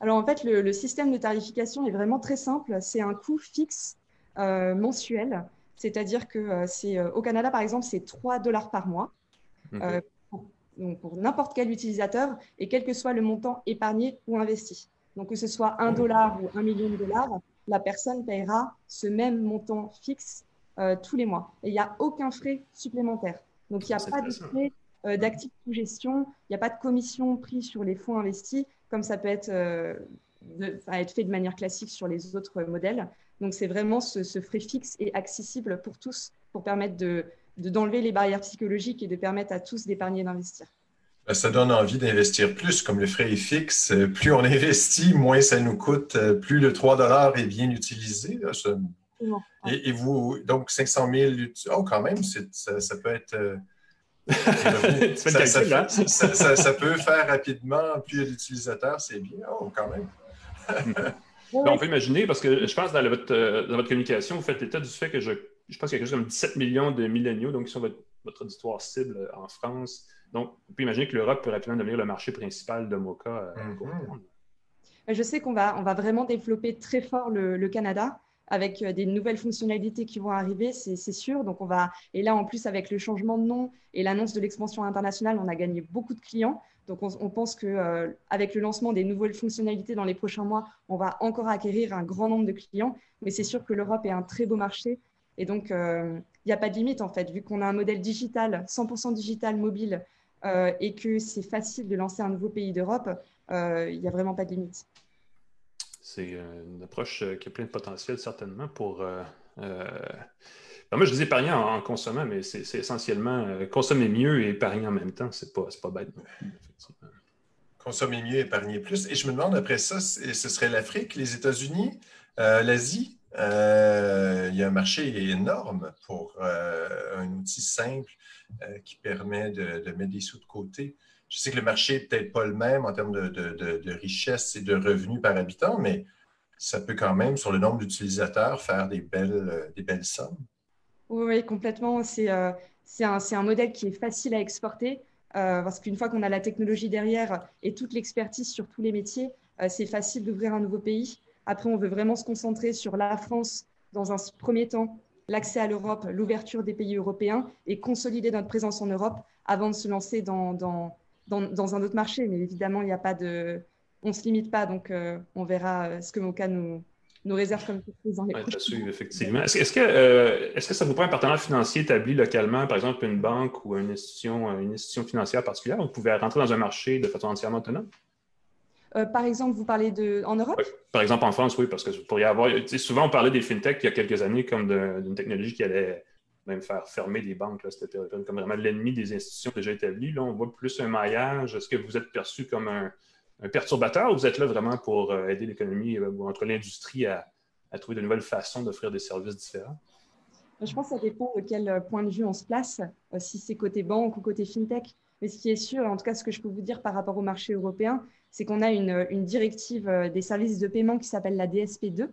Speaker 3: Alors en fait, le, système de tarification est vraiment très simple. C'est un coût fixe euh, mensuel. C'est-à-dire que euh, c'est euh, au Canada, par exemple, c'est 3 dollars par mois. pour, pour n'importe quel utilisateur et quel que soit le montant épargné ou investi. Donc, que ce soit un dollar ou un million de dollars, la personne payera ce même montant fixe tous les mois. Et il n'y a aucun frais supplémentaire. Donc, il n'y a pas de frais d'actifs sous gestion, il n'y a pas de commission prise sur les fonds investis, comme ça peut être être fait de manière classique sur les autres modèles. Donc, c'est vraiment ce, frais fixe et accessible pour tous pour permettre de, d'enlever les barrières psychologiques et de permettre à tous d'épargner et d'investir.
Speaker 2: Ben, ça donne envie d'investir plus, comme le frais est fixe. Plus on investit, moins ça nous coûte, plus le 3 est bien utilisé. et, vous, donc 500 000, oh, quand même, ça, ça, peut être. Euh, ça, ça, ça, peut faire rapidement, plus il y a d'utilisateurs, c'est bien, oh, quand même.
Speaker 1: on peut imaginer, parce que je pense dans votre, euh, dans votre communication, vous faites état du fait que je, je pense qu'il y a quelque chose comme 17 millions de milléniaux, donc qui sont votre, votre auditoire cible euh, en France. Donc, on peut imaginer que l'Europe peut rapidement devenir le marché principal de Mocha. Euh,
Speaker 3: mhm. Je sais qu'on va, on va vraiment développer très fort le, Canada avec des nouvelles fonctionnalités qui vont arriver, c'est sûr. Donc on va et là en plus avec le changement de nom et l'annonce de l'expansion internationale, on a gagné beaucoup de clients. Donc, on, pense qu'avec euh, le lancement des nouvelles fonctionnalités dans les prochains mois, on va encore acquérir un grand nombre de clients. Mais c'est sûr que l'Europe est un très beau marché. Et donc, il euh, n'y a pas de limite, en fait, vu qu'on a un modèle digital, 100% digital, mobile, euh, et que c'est facile de lancer un nouveau pays d'Europe, il n'y a vraiment pas de limite.
Speaker 1: C'est une approche qui a plein de potentiel, certainement, pour ben, moi, je dis épargner en, consommant, mais c'est essentiellement euh, consommer mieux et épargner en même temps. C'est pas, pas bête.
Speaker 2: Consommer mieux, épargner plus. Et je me demande après ça, ce serait l'Afrique, les États-Unis, euh, l'Asie. Euh, il y a un marché énorme pour un outil simple qui permet de, mettre des sous de côté. Je sais que le marché n'est peut-être pas le même en termes de, richesse et de revenus par habitant, mais ça peut quand même, sur le nombre d'utilisateurs, faire des belles, des belles sommes.
Speaker 3: Oui, complètement. Euh, c'est un, un, modèle qui est facile à exporter euh, parce qu'une fois qu'on a la technologie derrière et toute l'expertise sur tous les métiers, euh, c'est facile d'ouvrir un nouveau pays. Après, on veut vraiment se concentrer sur la France dans un premier temps, l'accès à l'Europe, l'ouverture des pays européens et consolider notre présence en Europe avant de se lancer dans, dans, un autre marché. Mais évidemment, il n'y a pas de... On ne se limite pas, donc on verra ce que Moka nous, nos réserves comme dans les
Speaker 1: ouais, effectivement. Est-ce que, euh, est-ce que ça vous prend un partenaire financier établi localement, par exemple une banque ou une institution, une institution financière particulière, vous pouvez rentrer dans un marché de façon entièrement autonome?
Speaker 3: Euh, par exemple, vous parlez de en Europe?
Speaker 1: Par exemple, en France, oui, parce que vous pourriez avoir. Souvent, on parlait des fintechs il y a quelques années comme d'une technologie qui allait même faire fermer des banques. C'était comme vraiment l'ennemi des institutions déjà établies. Là, on voit plus un maillage. Est-ce que vous êtes perçu comme un, perturbateur ou vous êtes là vraiment pour euh, aider l'économie euh, ou entre l'industrie à, trouver de nouvelles façons d'offrir des services différents?
Speaker 3: Je pense que ça dépend de quel euh, point de vue on se place, si c'est côté banque ou côté fintech. Mais ce qui est sûr, en tout cas ce que je peux vous dire par rapport au marché européen, c'est qu'on a une, directive des services de paiement qui s'appelle la DSP2,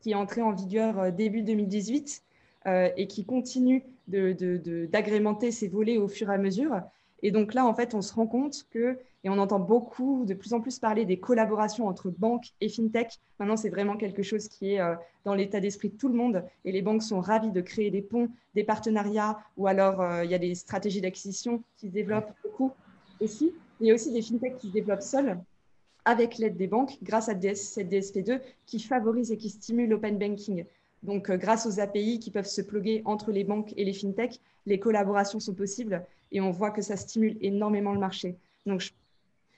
Speaker 3: qui est entrée en vigueur début 2018 et qui continue d'agrémenter ses volets au fur et à mesure. Et donc là, en fait, on se rend compte que, et on entend beaucoup, de plus en plus parler des collaborations entre banques et fintech. Maintenant, c'est vraiment quelque chose qui est euh, dans l'état d'esprit de tout le monde. Et les banques sont ravies de créer des ponts, des partenariats, ou alors euh, il y a des stratégies d'acquisition qui se développent beaucoup aussi. Il y a aussi des fintechs qui se développent seuls avec l'aide des banques grâce à cette DSP2 qui favorise et qui stimule l'open banking. Donc, euh, grâce aux API qui peuvent se pluguer entre les banques et les fintechs, les collaborations sont possibles et on voit que ça stimule énormément le marché. Donc,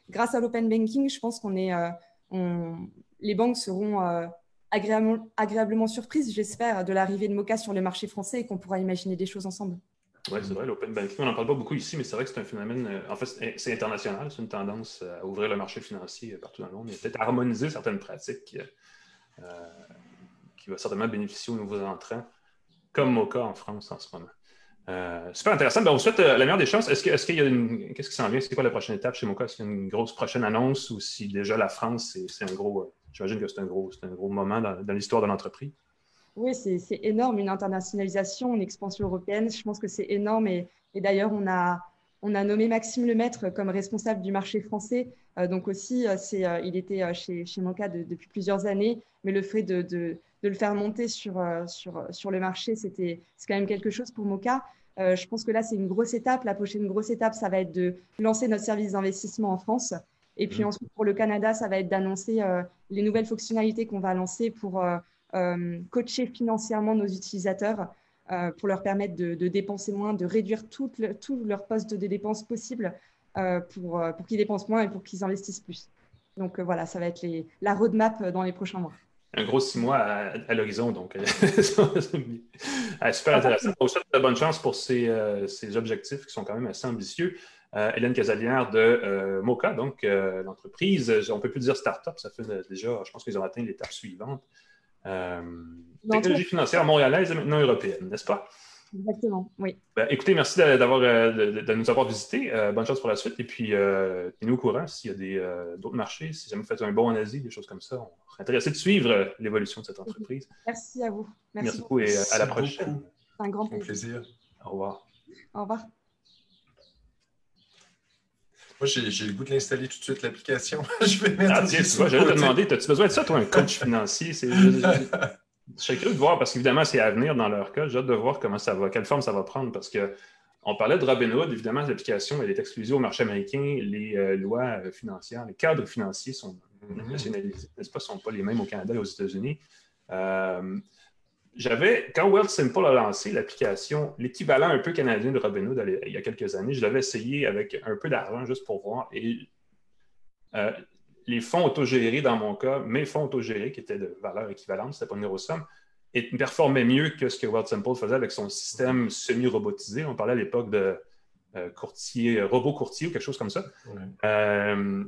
Speaker 3: grâce à l'open banking, je pense qu'on est, euh, les banques seront euh, agréablement, surprises, j'espère, de l'arrivée de Mocha sur le marché français et qu'on pourra imaginer des choses ensemble.
Speaker 1: Oui, c'est vrai, l'open banking, on n'en parle pas beaucoup ici, mais c'est vrai que c'est un phénomène, en fait, c'est international, c'est une tendance à ouvrir le marché financier partout dans le monde et peut-être harmoniser certaines pratiques qui va certainement bénéficier aux nouveaux entrants, comme Mocha en France en ce moment. Euh, super intéressant. Ben, on souhaite euh, la meilleure des chances. Est-ce, a une. Qu'est-ce qui s'en vient? C'est quoi la prochaine étape chez Mocha? Est-ce qu'il y a une grosse prochaine annonce ou si déjà la France, c'est, un gros. Euh, j'imagine que c'est un gros, un gros moment dans, l'histoire de l'entreprise.
Speaker 3: Oui, c'est, énorme, une internationalisation, une expansion européenne. Je pense que c'est énorme. Et, d'ailleurs, on a, on a nommé Maxime Lemaître comme responsable du marché français. donc aussi, il était chez, chez Mocha depuis plusieurs années. Mais le fait de le faire monter sur, euh, sur, sur le marché, c'était c'est quand même quelque chose pour Mocha. je pense que là, c'est une grosse étape. La prochaine grosse étape, ça va être de lancer notre service d'investissement en France. Et puis mmh. ensuite, pour le Canada, ça va être d'annoncer les nouvelles fonctionnalités qu'on va lancer pour coacher financièrement nos utilisateurs, pour leur permettre de, dépenser moins, de réduire tous leurs postes de dépenses possibles pour, pour qu'ils dépensent moins et pour qu'ils investissent plus. Donc voilà, ça va être les, la roadmap dans les prochains mois
Speaker 1: un gros six mois à, l'horizon. Donc, super intéressant. On souhaite de bonne chance pour ces, ces, objectifs qui sont quand même assez ambitieux. Euh, Hélène Casalière de euh, Mocha, donc euh, l'entreprise, on ne peut plus dire start-up, ça fait déjà, je pense qu'ils ont atteint l'étape suivante. technologie financière montréalaise et maintenant européenne, n'est-ce pas?
Speaker 3: Exactement, oui.
Speaker 1: Ben, écoutez, merci d'avoir, de, nous avoir visités. bonne chance pour la suite. Et puis, tenez-nous au courant s'il y a d'autres marchés, si jamais vous faites un bon en Asie, des choses comme ça. On serait intéressé de suivre l'évolution de cette entreprise.
Speaker 3: Merci à vous.
Speaker 1: Merci, beaucoup et à la prochaine.
Speaker 3: Un grand plaisir.
Speaker 1: Au revoir.
Speaker 3: Au revoir.
Speaker 2: Moi, j'ai le goût de l'installer tout de suite, l'application. je vais
Speaker 1: mettre ah, tiens, tu vois, j'allais te demander, as-tu besoin de ça, toi, un coach financier? Je suis curieux de voir, parce qu'évidemment, c'est à venir dans leur cas. J'ai hâte de voir comment ça va, quelle forme ça va prendre, parce que on parlait de Robinhood, évidemment, l'application, elle est exclusive au marché américain. Les euh, lois financières, les cadres financiers sont nationalisés, n'est-ce pas, ne sont pas les mêmes au Canada et aux États-Unis. Euh, j'avais, quand Wealthsimple a lancé l'application, l'équivalent un peu canadien de Robinhood il y a quelques années, je l'avais essayé avec un peu d'argent juste pour voir. Et euh, les fonds autogérés, dans mon cas, mes fonds autogérés, qui étaient de valeur équivalente, c'était pas une somme, performaient mieux que ce que Wealthsimple faisait avec son système semi-robotisé. On parlait à l'époque de euh, courtier, robot courtier ou quelque chose comme ça. Euh,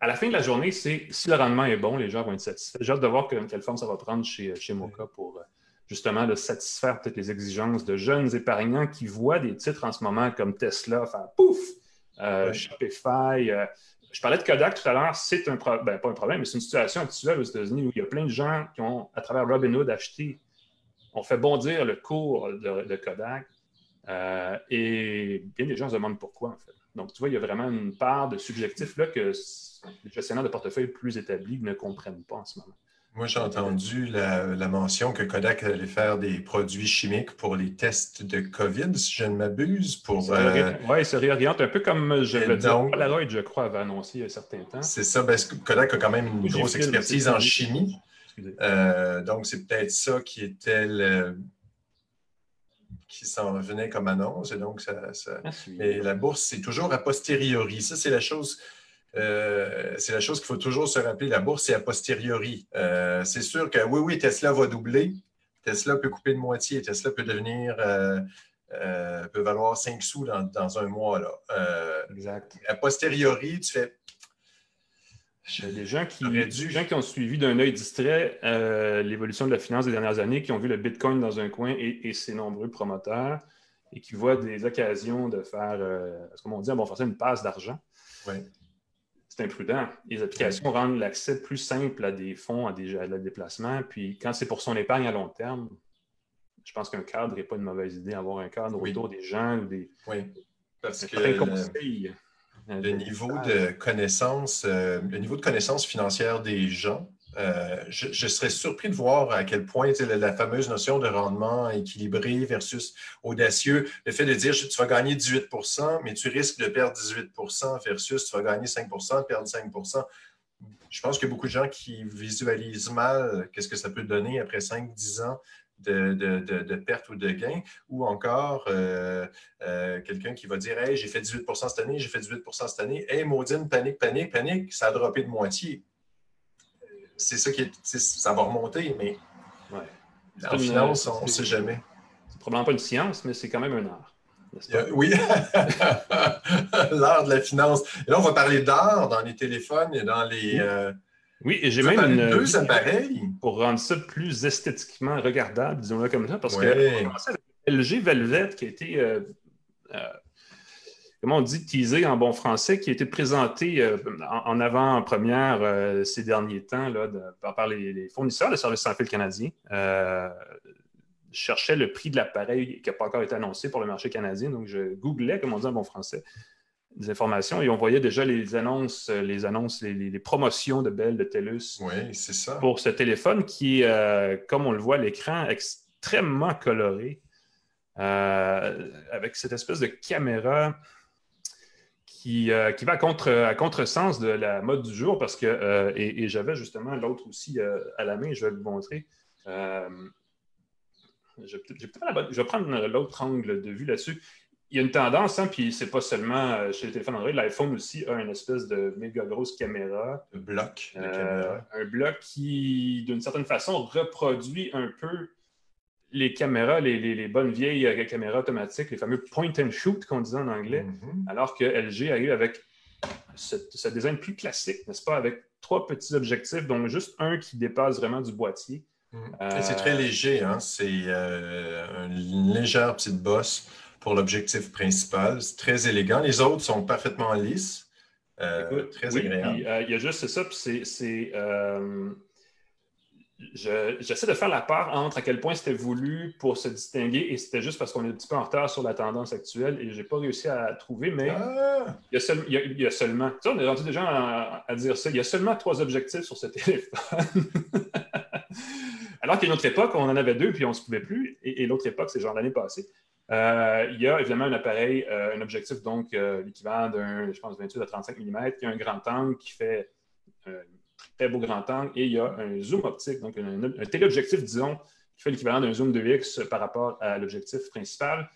Speaker 1: à la fin de la journée, c'est si le rendement est bon, les gens vont être satisfaits. J'ai hâte de voir quelle forme ça va prendre chez, chez Mocha pour euh, justement de satisfaire peut-être les exigences de jeunes épargnants qui voient des titres en ce moment comme Tesla faire pouf, euh, Shopify. Euh, je parlais de Kodak tout à l'heure, c'est un problème, ben, pas un problème, mais c'est une situation actuelle aux États-Unis où il y a plein de gens qui ont, à travers Robinhood, acheté, ont fait bondir le cours de, Kodak. et bien des gens se demandent pourquoi, en fait. Donc, tu vois, il y a vraiment une part de subjectif là que les gestionnaires de portefeuille plus établis ne comprennent pas en ce moment.
Speaker 2: Moi, j'ai entendu la, mention que Kodak allait faire des produits chimiques pour les tests de COVID, si je ne m'abuse. Pour,
Speaker 1: euh... Oui, il se réoriente un peu comme je le dire. Polaroid, je crois, avait annoncé il y a un certain temps.
Speaker 2: C'est ça, parce que Kodak a quand même une grosse expertise en chimie. Euh, donc, c'est peut-être ça qui était le, qui s'en venait comme annonce. Et donc, ça, Mais la bourse, c'est toujours a posteriori. Ça, c'est la chose euh, c'est la chose qu'il faut toujours se rappeler. La bourse, c'est a posteriori. Euh, c'est sûr que oui, oui, Tesla va doubler. Tesla peut couper de moitié. Tesla peut devenir, euh, peut valoir 5 sous dans, un mois. Là.
Speaker 1: exact.
Speaker 2: A posteriori, tu fais.
Speaker 1: Des gens, qui, gens qui ont suivi d'un œil distrait l'évolution de la finance des dernières années, qui ont vu le Bitcoin dans un coin et, ses nombreux promoteurs, et qui voient des occasions de faire, comme on dit en bon français, une passe d'argent.
Speaker 2: Oui
Speaker 1: c'est imprudent. Les applications rendent l'accès plus simple à des fonds, à des, à déplacements. Puis quand c'est pour son épargne à long terme, je pense qu'un cadre n'est pas une mauvaise idée. Avoir un cadre autour des gens ou des.
Speaker 2: Oui. Parce que le, niveau de connaissance, euh, le niveau de connaissance financière des gens euh, je, serais surpris de voir à quel point la, fameuse notion de rendement équilibré versus audacieux, le fait de dire tu vas gagner 18% mais tu risques de perdre 18% versus tu vas gagner 5% perdre 5% Je pense a beaucoup de gens qui visualisent mal qu'est-ce que ça peut donner après 5-10 ans de, de, perte ou de gain, ou encore euh, euh, quelqu'un qui va dire Hey, j'ai fait 18% cette année, j'ai fait 18% cette année, Hey, maudine, panique, panique, panique, ça a droppé de moitié c'est ça qui est, ça va remonter, mais en finance, on ne sait jamais.
Speaker 1: C'est probablement pas une science, mais c'est quand même un art.
Speaker 2: oui, l'art de la finance. Et là, on va parler d'art dans les téléphones et dans les. Euh,
Speaker 1: oui, et j'ai même une.
Speaker 2: Deux appareils.
Speaker 1: Pour rendre ça plus esthétiquement regardable, disons-le comme ça, parce que LG Velvet qui a été euh, euh, comment on dit, teasé en bon français, qui a été présenté euh, en, avant-première euh, ces derniers temps là, par, les, fournisseurs de services sans fil canadiens. Euh, je cherchais le prix de l'appareil qui n'a pas encore été annoncé pour le marché canadien. Donc, je googlais, comme on dit en bon français, des informations et on voyait déjà les annonces, les annonces, les, promotions de Bell, de TELUS pour ce téléphone qui, comme on le voit à l'écran, extrêmement coloré. avec cette espèce de caméra qui, qui va à, contre, à contresens de la mode du jour parce que, et, j'avais justement l'autre aussi à la main, je vais vous montrer. je, je vais prendre l'autre angle de vue là-dessus il y a une tendance, hein, puis c'est pas seulement euh, chez les téléphones Android, l'iPhone aussi a une espèce de méga grosse caméra.
Speaker 2: Un bloc
Speaker 1: de euh, Un bloc qui, d'une certaine façon, reproduit un peu les caméras, les, bonnes vieilles euh, caméras automatiques, les fameux point and shoot qu'on disait en anglais, mm-hmm. alors que LG arrive avec ce, design plus classique, n'est-ce pas, avec trois petits objectifs, dont juste un qui dépasse vraiment du boîtier.
Speaker 2: Mm-hmm. Et c'est très léger, hein? c'est une légère petite bosse pour l'objectif principal. C'est très élégant. Les autres sont parfaitement lisses. Euh, très agréable.
Speaker 1: Euh, il y a juste ça, puis c'est. Euh, j'essaie de faire la part entre à quel point c'était voulu pour se distinguer et c'était juste parce qu'on est un petit peu en retard sur la tendance actuelle et je n'ai pas réussi à trouver, mais ah! il, y a seulement. Tu sais, on est rendu déjà à, à, dire ça. Il y a seulement trois objectifs sur ce téléphone. Alors qu'à une autre époque, on en avait deux puis on ne se pouvait plus. Et, l'autre époque, c'est genre l'année passée. Euh, il y a évidemment un appareil, euh, un objectif, donc euh, l'équivalent d'un, je pense, 28 à 35 mm, qui a un grand angle qui fait un très beau grand angle, et il y a un zoom optique, donc un, téléobjectif, disons, qui fait l'équivalent d'un zoom 2x par rapport à l'objectif principal.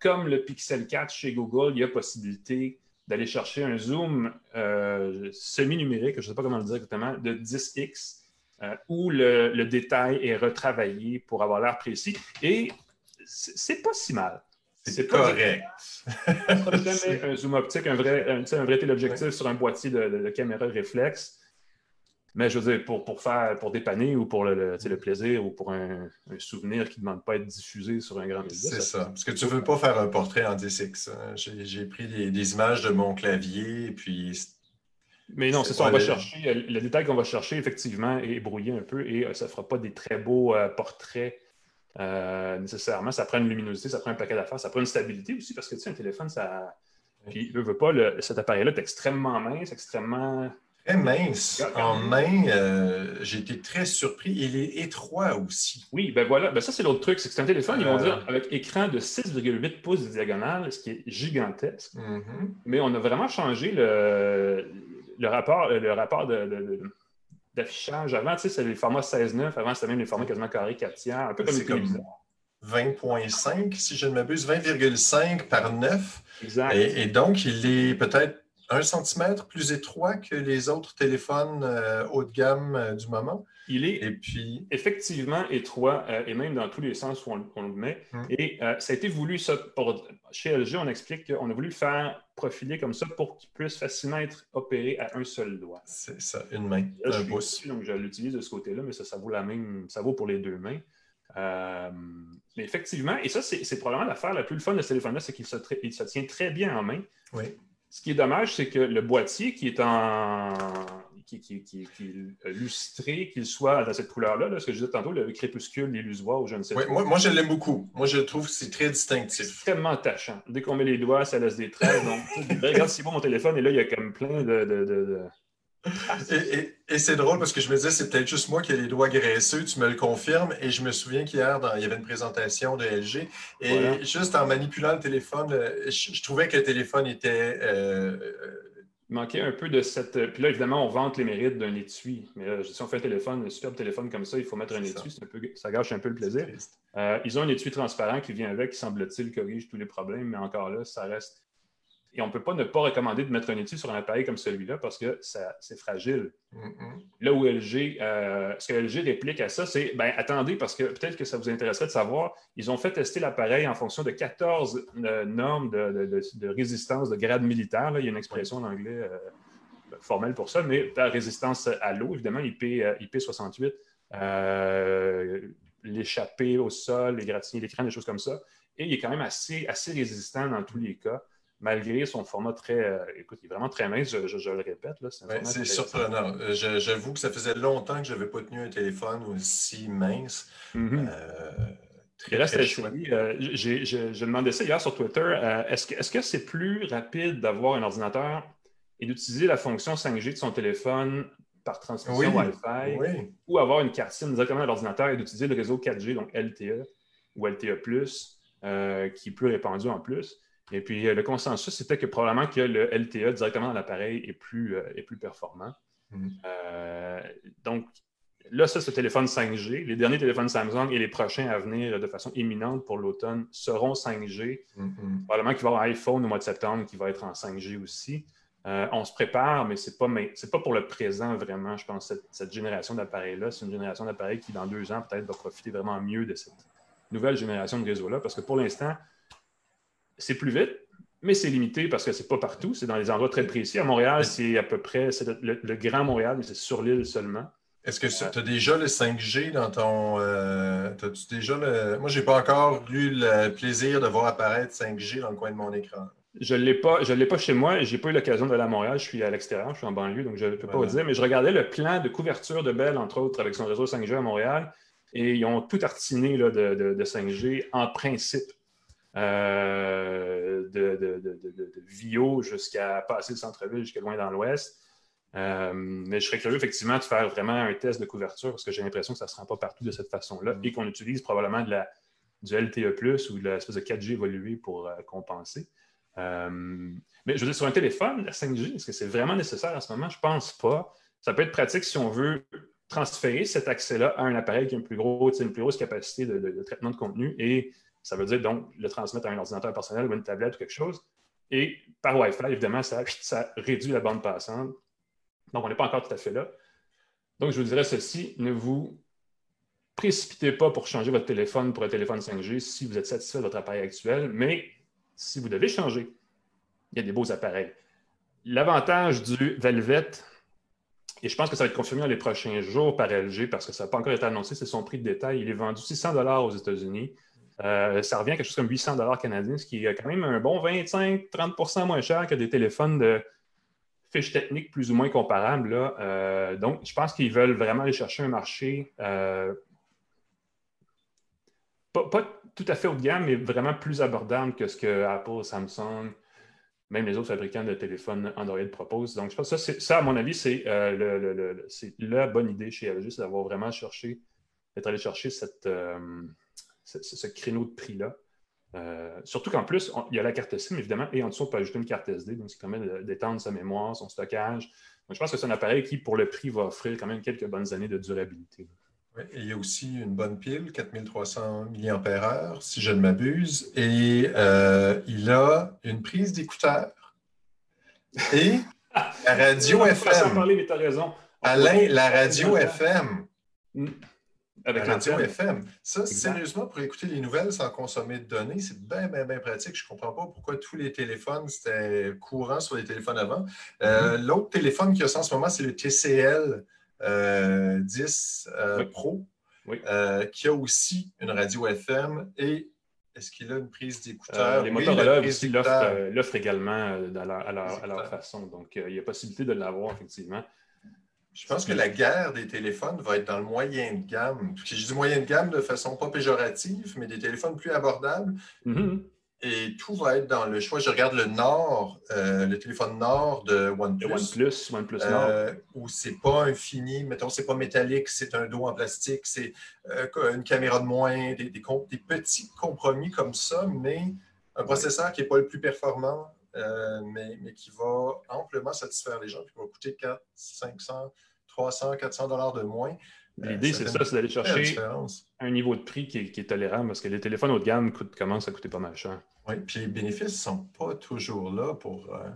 Speaker 1: comme le Pixel 4 chez Google, il y a possibilité d'aller chercher un zoom semi-numérique, je ne sais pas comment le dire exactement, de 10x, où le, le, détail est retravaillé pour avoir l'air précis. Et c'est pas si mal.
Speaker 2: C'est correct.
Speaker 1: jamais un zoom optique, un vrai, un, vrai téléobjectif sur un boîtier de, caméra réflexe. Mais je veux dire, pour, pour faire, pour dépanner ou pour le, le plaisir ou pour un, souvenir qui ne demande pas à être diffusé sur un grand média.
Speaker 2: C'est ça. Parce que tu ne veux pas faire un portrait en DSX. Hein. J'ai pris des, images de mon clavier et puis.
Speaker 1: Mais non, c'est ça, on va chercher. Le détail qu'on va chercher, effectivement, est brouillé un peu et euh, ça ne fera pas des très beaux euh, portraits euh, nécessairement. Ça prend une luminosité, ça prend un paquet d'affaires, ça prend une stabilité aussi parce que tu sais, un téléphone, ça. Puis, ne veut pas, cet appareil-là est extrêmement mince, extrêmement.
Speaker 2: Très mince. En main, euh, j'ai été très surpris. Il est étroit aussi.
Speaker 1: Oui, ben voilà. Ben ça, c'est l'autre truc. C'est que c'est un téléphone, ils vont dire, euh. avec écran de 6,8 pouces de diagonale, ce qui est gigantesque. Mm-hmm. Mais on a vraiment changé le, le rapport, le rapport de d'affichage. Avant, tu sais, c'était les formats 16-9. Avant, c'était même les formats quasiment carrés 4 tiers, un peu comme téléviseurs.
Speaker 2: 20.5, si je ne m'abuse, 20,5 par 9.
Speaker 1: Exact.
Speaker 2: Et, donc, il est peut-être un centimètre plus étroit que les autres téléphones euh, haut de gamme euh, du moment.
Speaker 1: Il est et puis... effectivement étroit euh, et même dans tous les sens où on, le met. Hum. Et ça a été voulu, ça, pour, chez LG, on explique qu'on a voulu faire profiler comme ça pour qu'il puisse facilement être opéré à un seul doigt.
Speaker 2: C'est ça, une main, un pouce.
Speaker 1: donc, je l'utilise de ce côté-là, mais ça, ça vaut la même, ça vaut pour les deux mains. mais effectivement, et ça, c'est probablement l'affaire la plus fun de ce téléphone-là, c'est qu'il se, se, tient très bien en main.
Speaker 2: Oui.
Speaker 1: Ce qui est dommage, c'est que le boîtier qui est en qui, qui, qui, est lustré, qu'il soit dans cette couleur-là, ce que je disais tantôt, le crépuscule, l'illusoire ou je ne sais
Speaker 2: pas. Moi, moi, je l'aime beaucoup. Moi, je trouve que c'est très distinctif.
Speaker 1: extrêmement attachant. Dès qu'on met les doigts, ça laisse des traits. Donc, regarde si bon mon téléphone, et là, il y a comme plein de
Speaker 2: et, c'est drôle parce que je me disais, c'est peut-être juste moi qui ai les doigts graisseux, tu me le confirmes. Et je me souviens qu'hier, il y avait une présentation de LG. Et juste en manipulant le téléphone, euh, je, trouvais que le téléphone était. Euh,
Speaker 1: il manquait un peu de cette. Puis là, évidemment, on vante les mérites d'un étui. Mais euh, si on fait un téléphone, un superbe téléphone comme ça, il faut mettre un étui. Ça gâche un peu le plaisir. ils ont un étui transparent qui vient avec, qui semble-t-il corrige tous les problèmes. Mais encore là, ça reste et on ne peut pas ne pas recommander de mettre un étui sur un appareil comme celui-là parce que c'est fragile. Là où LG, euh, ce que LG réplique à ça, c'est ben attendez, parce que peut-être que ça vous intéresserait de savoir, ils ont fait tester l'appareil en fonction de 14 euh, normes de, résistance de grade militaire. Il y a une expression en anglais euh, formelle pour ça, mais la résistance à l'eau, évidemment, IP, IP 68, l'échappée au sol, les l'égratigner l'écran, des choses comme ça. Et il est quand même assez, assez résistant dans tous les cas malgré son format très. Euh, écoute, il est vraiment très mince, je, le répète.
Speaker 2: C'est surprenant. Euh, j'avoue que ça faisait longtemps que je n'avais pas tenu un téléphone aussi mince.
Speaker 1: Mm-hmm. Euh, il reste J'ai demandé ça hier sur Twitter. Est-ce que c'est plus rapide d'avoir un ordinateur et d'utiliser la fonction 5G de son téléphone par transmission Wi-Fi ou avoir une carte SIM directement à l'ordinateur et d'utiliser le réseau 4G, donc LTE ou LTE, qui est plus répandu en plus? Et puis, le consensus, c'était que probablement que le LTE directement dans l'appareil est plus, est plus performant. Mm. donc, Là, ça, c'est le téléphone 5G. Les derniers téléphones Samsung et les prochains à venir de façon imminente pour l'automne seront 5G. Mm-hmm. Probablement qu'il va y avoir un iPhone au mois de septembre qui va être en 5G aussi. Euh, on se prépare, mais ce n'est pas, pas, pour le présent vraiment, je pense, cette, génération d'appareils-là. C'est une génération d'appareils qui, dans deux ans, peut-être va profiter vraiment mieux de cette nouvelle génération de réseau-là. Parce que pour l'instant, c'est plus vite, mais c'est limité parce que c'est pas partout. C'est dans les endroits très précis. À Montréal, c'est à peu près le, le, Grand Montréal, mais c'est sur l'île seulement.
Speaker 2: Est-ce que tu as déjà le 5G dans ton. Euh, as-tu déjà le... Moi, je n'ai pas encore eu le plaisir de voir apparaître 5G dans le coin de mon écran.
Speaker 1: Je ne l'ai pas, je l'ai pas chez moi n'ai pas eu l'occasion d'aller à Montréal. Je suis à l'extérieur, je suis en banlieue, donc je ne peux pas vous dire. Mais je regardais le plan de couverture de Bell, entre autres, avec son réseau 5G à Montréal. Et ils ont tout artiné là, de, 5G en principe. Euh, de, de, Vio jusqu'à passer le centre-ville, jusqu'à loin dans l'ouest. Euh, mais je serais curieux effectivement de faire vraiment un test de couverture parce que j'ai l'impression que ça ne se rend pas partout de cette façon-là mm. et qu'on utilise probablement de la, du LTE ou de l'espèce de 4G évolué pour euh, compenser. Euh, mais je veux dire, sur un téléphone, la 5G, est-ce que c'est vraiment nécessaire en ce moment? Je ne pense pas. Ça peut être pratique si on veut transférer cet accès-là à un appareil qui a une plus, grosse, une plus grosse capacité de, traitement de contenu et ça veut dire donc le transmettre à un ordinateur personnel ou une tablette ou quelque chose. Et par Wi-Fi, évidemment, ça, réduit la bande passante donc, on n'est pas encore tout à fait là. Donc, je vous dirais ceci, ne vous précipitez pas pour changer votre téléphone pour un téléphone 5G si vous êtes satisfait de votre appareil actuel, mais si vous devez changer, il y a des beaux appareils. L'avantage du Velvet, et je pense que ça va être confirmé dans les prochains jours par LG parce que ça n'a pas encore été annoncé, c'est son prix de détail. Il est vendu 600 aux États-Unis. Euh, ça revient à quelque chose comme 800 canadiens, ce qui est quand même un bon 25-30% moins cher que des téléphones de fiches techniques plus ou moins comparables. Euh, donc, je pense qu'ils veulent vraiment aller chercher un marché euh, pas, tout à fait haut de gamme, mais vraiment plus abordable que ce que Apple, Samsung, même les autres fabricants de téléphones Android proposent. Donc, je pense que ça, à mon avis, c'est la bonne idée chez LG, c'est d'avoir vraiment cherché, d'être allé chercher cette, ce, créneau de prix-là. Euh, surtout qu'en plus, il y a la carte SIM, évidemment, et en dessous, on peut ajouter une carte SD, donc ça permet d'étendre sa mémoire, son stockage. Donc, je pense que c'est un appareil qui, pour le prix, va offrir quand même quelques bonnes années de durabilité.
Speaker 2: Oui, et il y a aussi une bonne pile, 4300 mAh, si je ne m'abuse, et euh, il a une prise d'écouteur et la radio FM.
Speaker 1: Parler, mais as raison.
Speaker 2: Alain, la radio FM. Avec la radio FM. Ça, sérieusement, pour écouter les nouvelles sans consommer de données, c'est bien, bien, bien pratique. Je ne comprends pas pourquoi tous les téléphones, c'était courant sur les téléphones avant. Euh, mm-hmm. L'autre téléphone qui a ça en ce moment, c'est le TCL 10 euh, euh, Pro, qui a aussi une radio FM et est-ce qu'il a une prise d'écouteur?
Speaker 1: les Motorola aussi l'offrent également à leur façon. Donc, il y a possibilité de l'avoir, effectivement.
Speaker 2: Je pense que la guerre des téléphones va être dans le moyen de gamme. Je dis moyen de gamme de façon pas péjorative, mais des téléphones plus abordables. Mm-hmm. Et tout va être dans le choix. Je regarde le Nord, euh, le téléphone Nord de OnePlus.
Speaker 1: OnePlus, OnePlus Nord.
Speaker 2: Euh, où c'est pas un fini, mettons, c'est pas métallique, c'est un dos en plastique, c'est euh, une caméra de moins, des, des, petits compromis comme ça, mais un processeur qui n'est pas le plus performant, mais, mais, qui va amplement satisfaire les gens, qui va coûter 400, 500, 300, 400 dollars de moins.
Speaker 1: Euh, L'idée, c'est ça, c'est d'aller chercher un niveau de prix qui est, tolérable parce que les téléphones haut de gamme commencent à coûter pas mal cher.
Speaker 2: Oui, puis les bénéfices ne sont pas toujours là pour euh,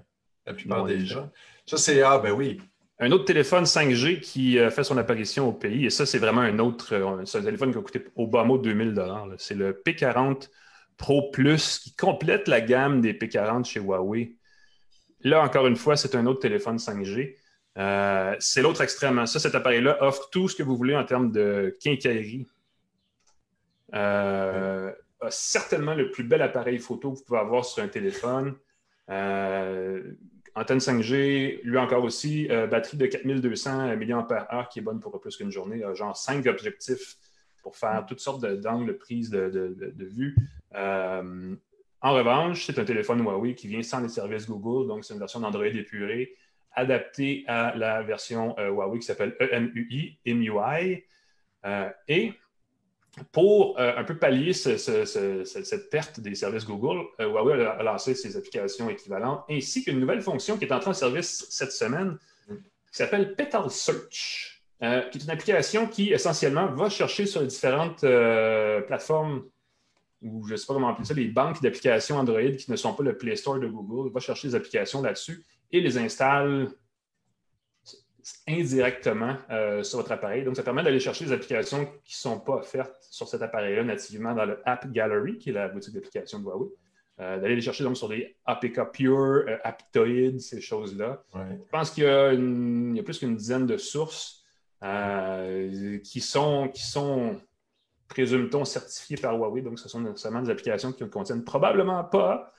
Speaker 2: la plupart des gens. Ça, c'est Ah, ben oui.
Speaker 1: Un autre téléphone 5G qui euh, fait son apparition au pays, et ça, c'est vraiment un autre. c'est un téléphone qui a coûté au bas mot 2000 C'est le P40 Pro Plus qui complète la gamme des P40 chez Huawei. Là, encore une fois, c'est un autre téléphone 5G. Euh, c'est l'autre extrême. Hein. Ça, cet appareil-là offre tout ce que vous voulez en termes de quincaillerie. Euh, certainement le plus bel appareil photo que vous pouvez avoir sur un téléphone. Euh, antenne 5G, lui encore aussi, batterie de 4200 mAh qui est bonne pour plus qu'une journée, genre 5 objectifs pour faire toutes sortes d'angles de prise de, de vue. en revanche, c'est un téléphone Huawei qui vient sans les services Google, donc c'est une version d'Android épurée adapté à la version euh, Huawei qui s'appelle EMUI, MUI. Euh, et pour un peu pallier cette perte des services Google, Huawei a, lancé ses applications équivalentes, ainsi qu'une nouvelle fonction qui est entrée en service cette semaine, qui s'appelle Petal Search, qui est une application qui essentiellement va chercher sur les différentes plateformes ou je ne sais pas comment appeler ça, les banques d'applications Android qui ne sont pas le Play Store de Google, va chercher des applications là-dessus et les installe indirectement euh, sur votre appareil. Donc, ça permet d'aller chercher des applications qui ne sont pas offertes sur cet appareil-là nativement dans le App Gallery, qui est la boutique d'applications de Huawei. Euh, d'aller les chercher donc sur des APK Pure, euh, Aptoid, ces choses-là. Je pense qu'il y, a plus qu'une dizaine de sources qui sont, qui sont présume-t-on, certifiés par Huawei. Donc, ce sont seulement des applications qui ne contiennent probablement pas.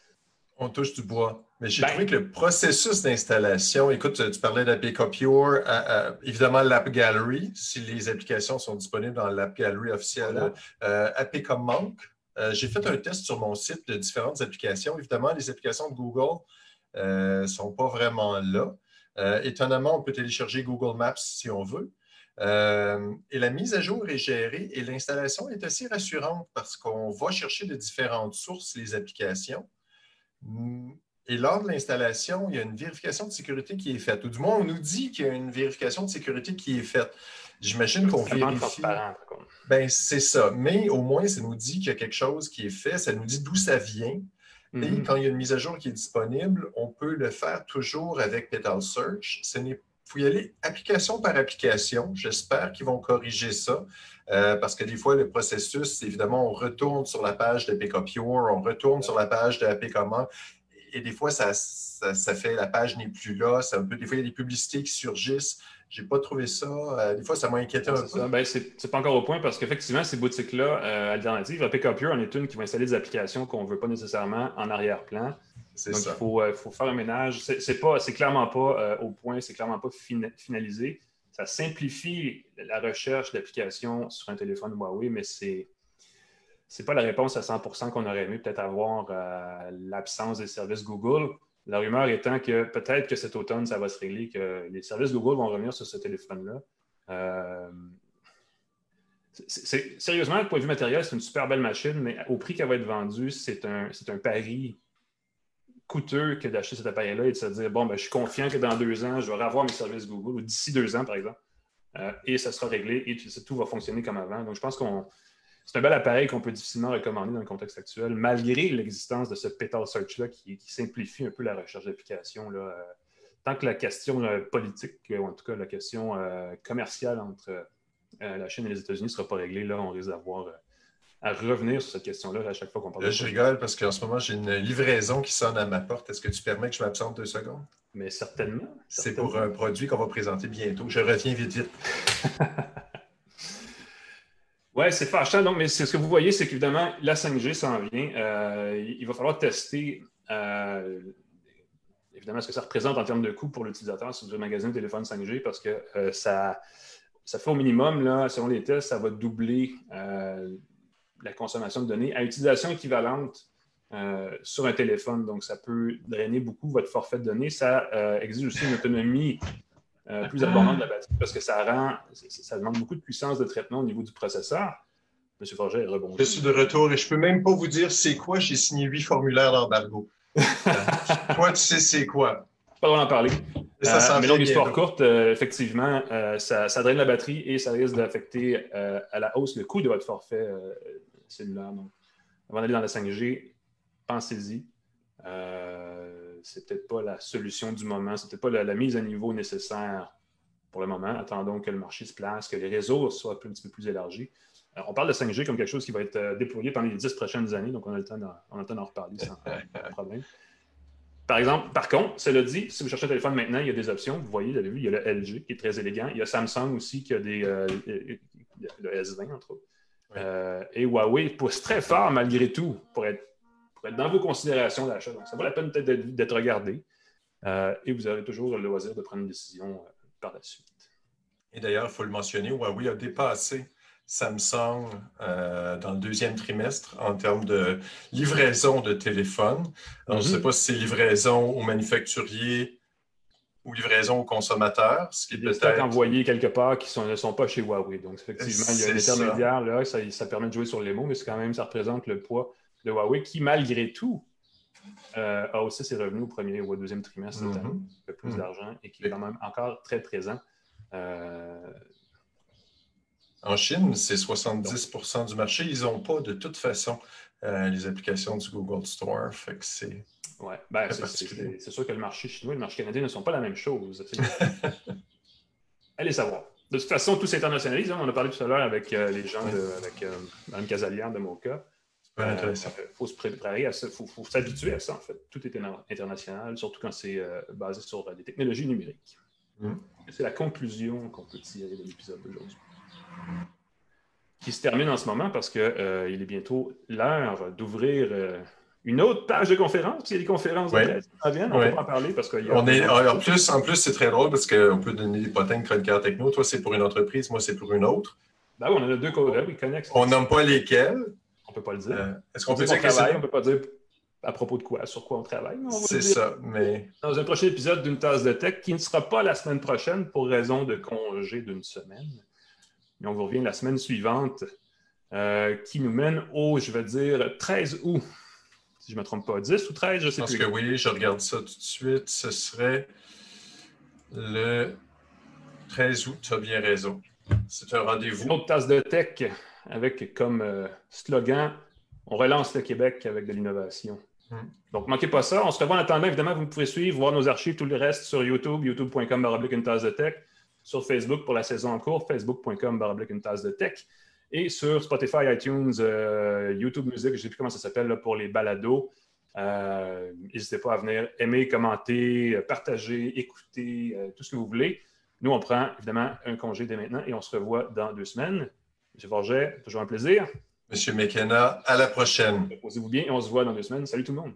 Speaker 2: On touche du bois. Mais j'ai ben. trouvé que le processus d'installation, écoute, tu parlais d'APK Pure, euh, euh, évidemment l'App Gallery, si les applications sont disponibles dans l'App Gallery officielle, euh, APK Monk. j'ai fait un test sur mon site de différentes applications. Évidemment, les applications de Google ne sont pas vraiment là. étonnamment, on peut télécharger Google Maps si on veut. Euh, et la mise à jour est gérée et l'installation est assez rassurante parce qu'on va chercher de différentes sources les applications. Et lors de l'installation, il y a une vérification de sécurité qui est faite. Ou du moins, on nous dit qu'il y a une vérification de sécurité qui est faite. J'imagine qu'on vérifie. Ben, c'est ça. Mais au moins, ça nous dit qu'il y a quelque chose qui est fait. Ça nous dit d'où ça vient. Et mm-hmm. quand il y a une mise à jour qui est disponible, on peut le faire toujours avec Petal Search. Ce n'est faut y aller application par application. J'espère qu'ils vont corriger ça. Euh, parce que des fois, le processus, évidemment, on retourne sur la page de Pure, on retourne sur la page de APComment, et des fois, ça, ça, fait la page n'est plus là. Ça des fois, il y a des publicités qui surgissent. Je n'ai pas trouvé ça. Euh, des fois, ça m'a inquiété un peu.
Speaker 1: Ben, Ce n'est pas encore au point parce qu'effectivement, ces boutiques-là euh, alternatives, Pure en est une qui va installer des applications qu'on ne veut pas nécessairement en arrière-plan. Donc, il faut, euh, faut, faire un ménage. C'est pas, c'est clairement pas euh, au point, c'est clairement pas finalisé. Ça simplifie la recherche d'applications sur un téléphone Huawei, mais c'est n'est pas la réponse à 100% qu'on aurait aimé peut-être avoir euh, l'absence des services Google. La rumeur étant que peut-être que cet automne, ça va se régler, que les services Google vont revenir sur ce téléphone-là. sérieusement, du point de vue matériel, c'est une super belle machine, mais au prix qu'elle va être vendue, c'est un, un pari coûteux que d'acheter cet appareil-là et de se dire bon, ben, je suis confiant que dans deux ans, je vais avoir mes services Google, ou d'ici deux ans, par exemple, euh, et ça sera réglé et tout va fonctionner comme avant. Donc, je pense qu'on c'est un bel appareil qu'on peut difficilement recommander dans le contexte actuel, malgré l'existence de ce Petal Search-là qui, simplifie un peu la recherche d'applications. Euh, tant que la question euh, politique, ou en tout cas la question commerciale entre la Chine et les États-Unis ne sera pas réglée, là, on risque d'avoir à revenir sur cette question-là à chaque fois qu'on parle.
Speaker 2: Là, je rigole parce qu'en ce moment, j'ai une livraison qui sonne à ma porte. Est-ce que tu permets que je m'absente deux secondes?
Speaker 1: Mais certainement.
Speaker 2: C'est pour un produit qu'on va présenter bientôt. Je reviens vite, vite.
Speaker 1: oui, c'est fâchant. Donc, mais ce que vous voyez, c'est qu'évidemment, la 5G s'en vient. Euh, il va falloir tester euh, évidemment ce que ça représente en termes de coût pour l'utilisateur si vous magasin de téléphone 5G parce que euh, ça, ça fait au minimum, là, selon les tests, ça va doubler la consommation de données à utilisation équivalente sur un téléphone. Donc, ça peut drainer beaucoup votre forfait de données. Ça exige aussi une autonomie euh, plus abondante de la batterie parce que ça rend, ça demande beaucoup de puissance de traitement au niveau du processeur. Monsieur Forger est rebondi.
Speaker 2: Je suis de retour et je ne peux même pas vous dire c'est quoi. J'ai signé huit formulaires d'embargo. Toi, tu sais c'est quoi.
Speaker 1: Pas d'en parler. mais donc, histoire courte, effectivement, ça, ça, draine la batterie et ça risque d'affecter à la hausse le coût de votre forfait cellulaire. Donc, avant d'aller dans la 5G, pensez-y. Euh, c'est peut-être pas la solution du moment, c'est peut-être pas la, mise à niveau nécessaire pour le moment. Attendons que le marché se place, que les réseaux soient un petit peu plus élargis. Euh, on parle de 5G comme quelque chose qui va être euh, déployé pendant les dix prochaines années, donc on a le temps d'en reparler sans problème. Par exemple, par contre, cela dit, si vous cherchez un téléphone maintenant, il y a des options. Vous voyez, vous avez vu, il y a le LG qui est très élégant. Il y a Samsung aussi qui a des, euh, le S20, entre autres. Euh, et Huawei pousse très fort malgré tout pour être, être dans vos considérations d'achat. Donc, ça vaut la peine peut-être d'être regardé. Euh, et vous aurez toujours le loisir de prendre une décision euh, par la suite.
Speaker 2: Et d'ailleurs, il faut le mentionner, Huawei a dépassé Samsung dans le deuxième trimestre en termes de livraison de téléphones. je ne sais mhm. pas si c'est livraison aux manufacturiers ou livraison aux consommateurs, ce qui est
Speaker 1: peut-être. envoyé envoyés quelque part qui ne sont pas chez Huawei. Donc, effectivement, il y a un intermédiaire, là, ça, ça, permet de jouer sur les mots, mais c'est quand même, ça représente le poids de Huawei qui, malgré tout, euh, a aussi ses revenus au premier ou au deuxième trimestre cette année, mm-hmm. plus mm-hmm. d'argent et qui est quand même encore très présent. Euh,
Speaker 2: en Chine, c'est 70% du marché. Ils n'ont pas de toute façon euh, les applications du Google Store. Fait que c'est.
Speaker 1: Oui, ben, c'est sûr que le marché chinois et le marché canadien ne sont pas la même chose. Allez savoir. De toute façon, tout s'internationalise. Hein. On a parlé tout à l'heure avec les gens, de, avec Mme Casalian de Il faut se préparer à ça, il faut, s'habituer à ça, en fait. Tout est international, surtout quand c'est euh, basé sur des technologies numériques. Mm. C'est la conclusion qu'on peut tirer de l'épisode d'aujourd'hui. Qui se termine en ce moment parce qu'il euh, est bientôt l'heure d'ouvrir euh, une autre page de conférence. Il y a des conférences
Speaker 2: de
Speaker 1: qui viennent, on peut en parler parce qu'il
Speaker 2: on est, en plus, en plus c'est très drôle parce qu'on peut donner des potins de chroniqueurs techno. Toi, c'est pour une entreprise, moi, c'est pour une autre.
Speaker 1: Ben oui, on a deux collègues, ils connectent.
Speaker 2: On nomme pas lesquels,
Speaker 1: on ne peut pas le dire.
Speaker 2: Euh, est-ce qu'on peut
Speaker 1: dire qu'on On ne peut pas dire à propos de quoi, sur quoi on travaille.
Speaker 2: C'est ça, mais...
Speaker 1: Dans un prochain épisode d'une tasse de tech qui ne sera pas la semaine prochaine pour raison de congé d'une semaine. Mais on vous revient la semaine suivante euh, qui nous mène au, je vais dire, 13 août. Si je ne me trompe pas, 10 ou 13, je sais
Speaker 2: plus. Parce que oui, je regarde ça tout de suite. Ce serait le 13 août, tu as bien raison. C'est un rendez-vous.
Speaker 1: Une autre tasse de tech avec comme euh, slogan On relance le Québec avec de l'innovation. Hmm. Donc, manquez pas ça. On se revoit en attendant. Évidemment, vous pouvez suivre, voir nos archives, tout le reste sur YouTube, youtube.com une tasse de tech, sur Facebook pour la saison en cours, facebook.com une tasse de tech, et sur Spotify, iTunes, euh, YouTube Music, je ne sais plus comment ça s'appelle pour les balados. Euh, n'hésitez pas à venir aimer, commenter, partager, écouter, tout ce que vous voulez. Nous, on prend évidemment un congé dès maintenant et on se revoit dans deux semaines. M. Forget, toujours un plaisir.
Speaker 2: Monsieur McKenna, à la prochaine.
Speaker 1: Posez-vous bien et on se voit dans deux semaines. Salut tout le monde.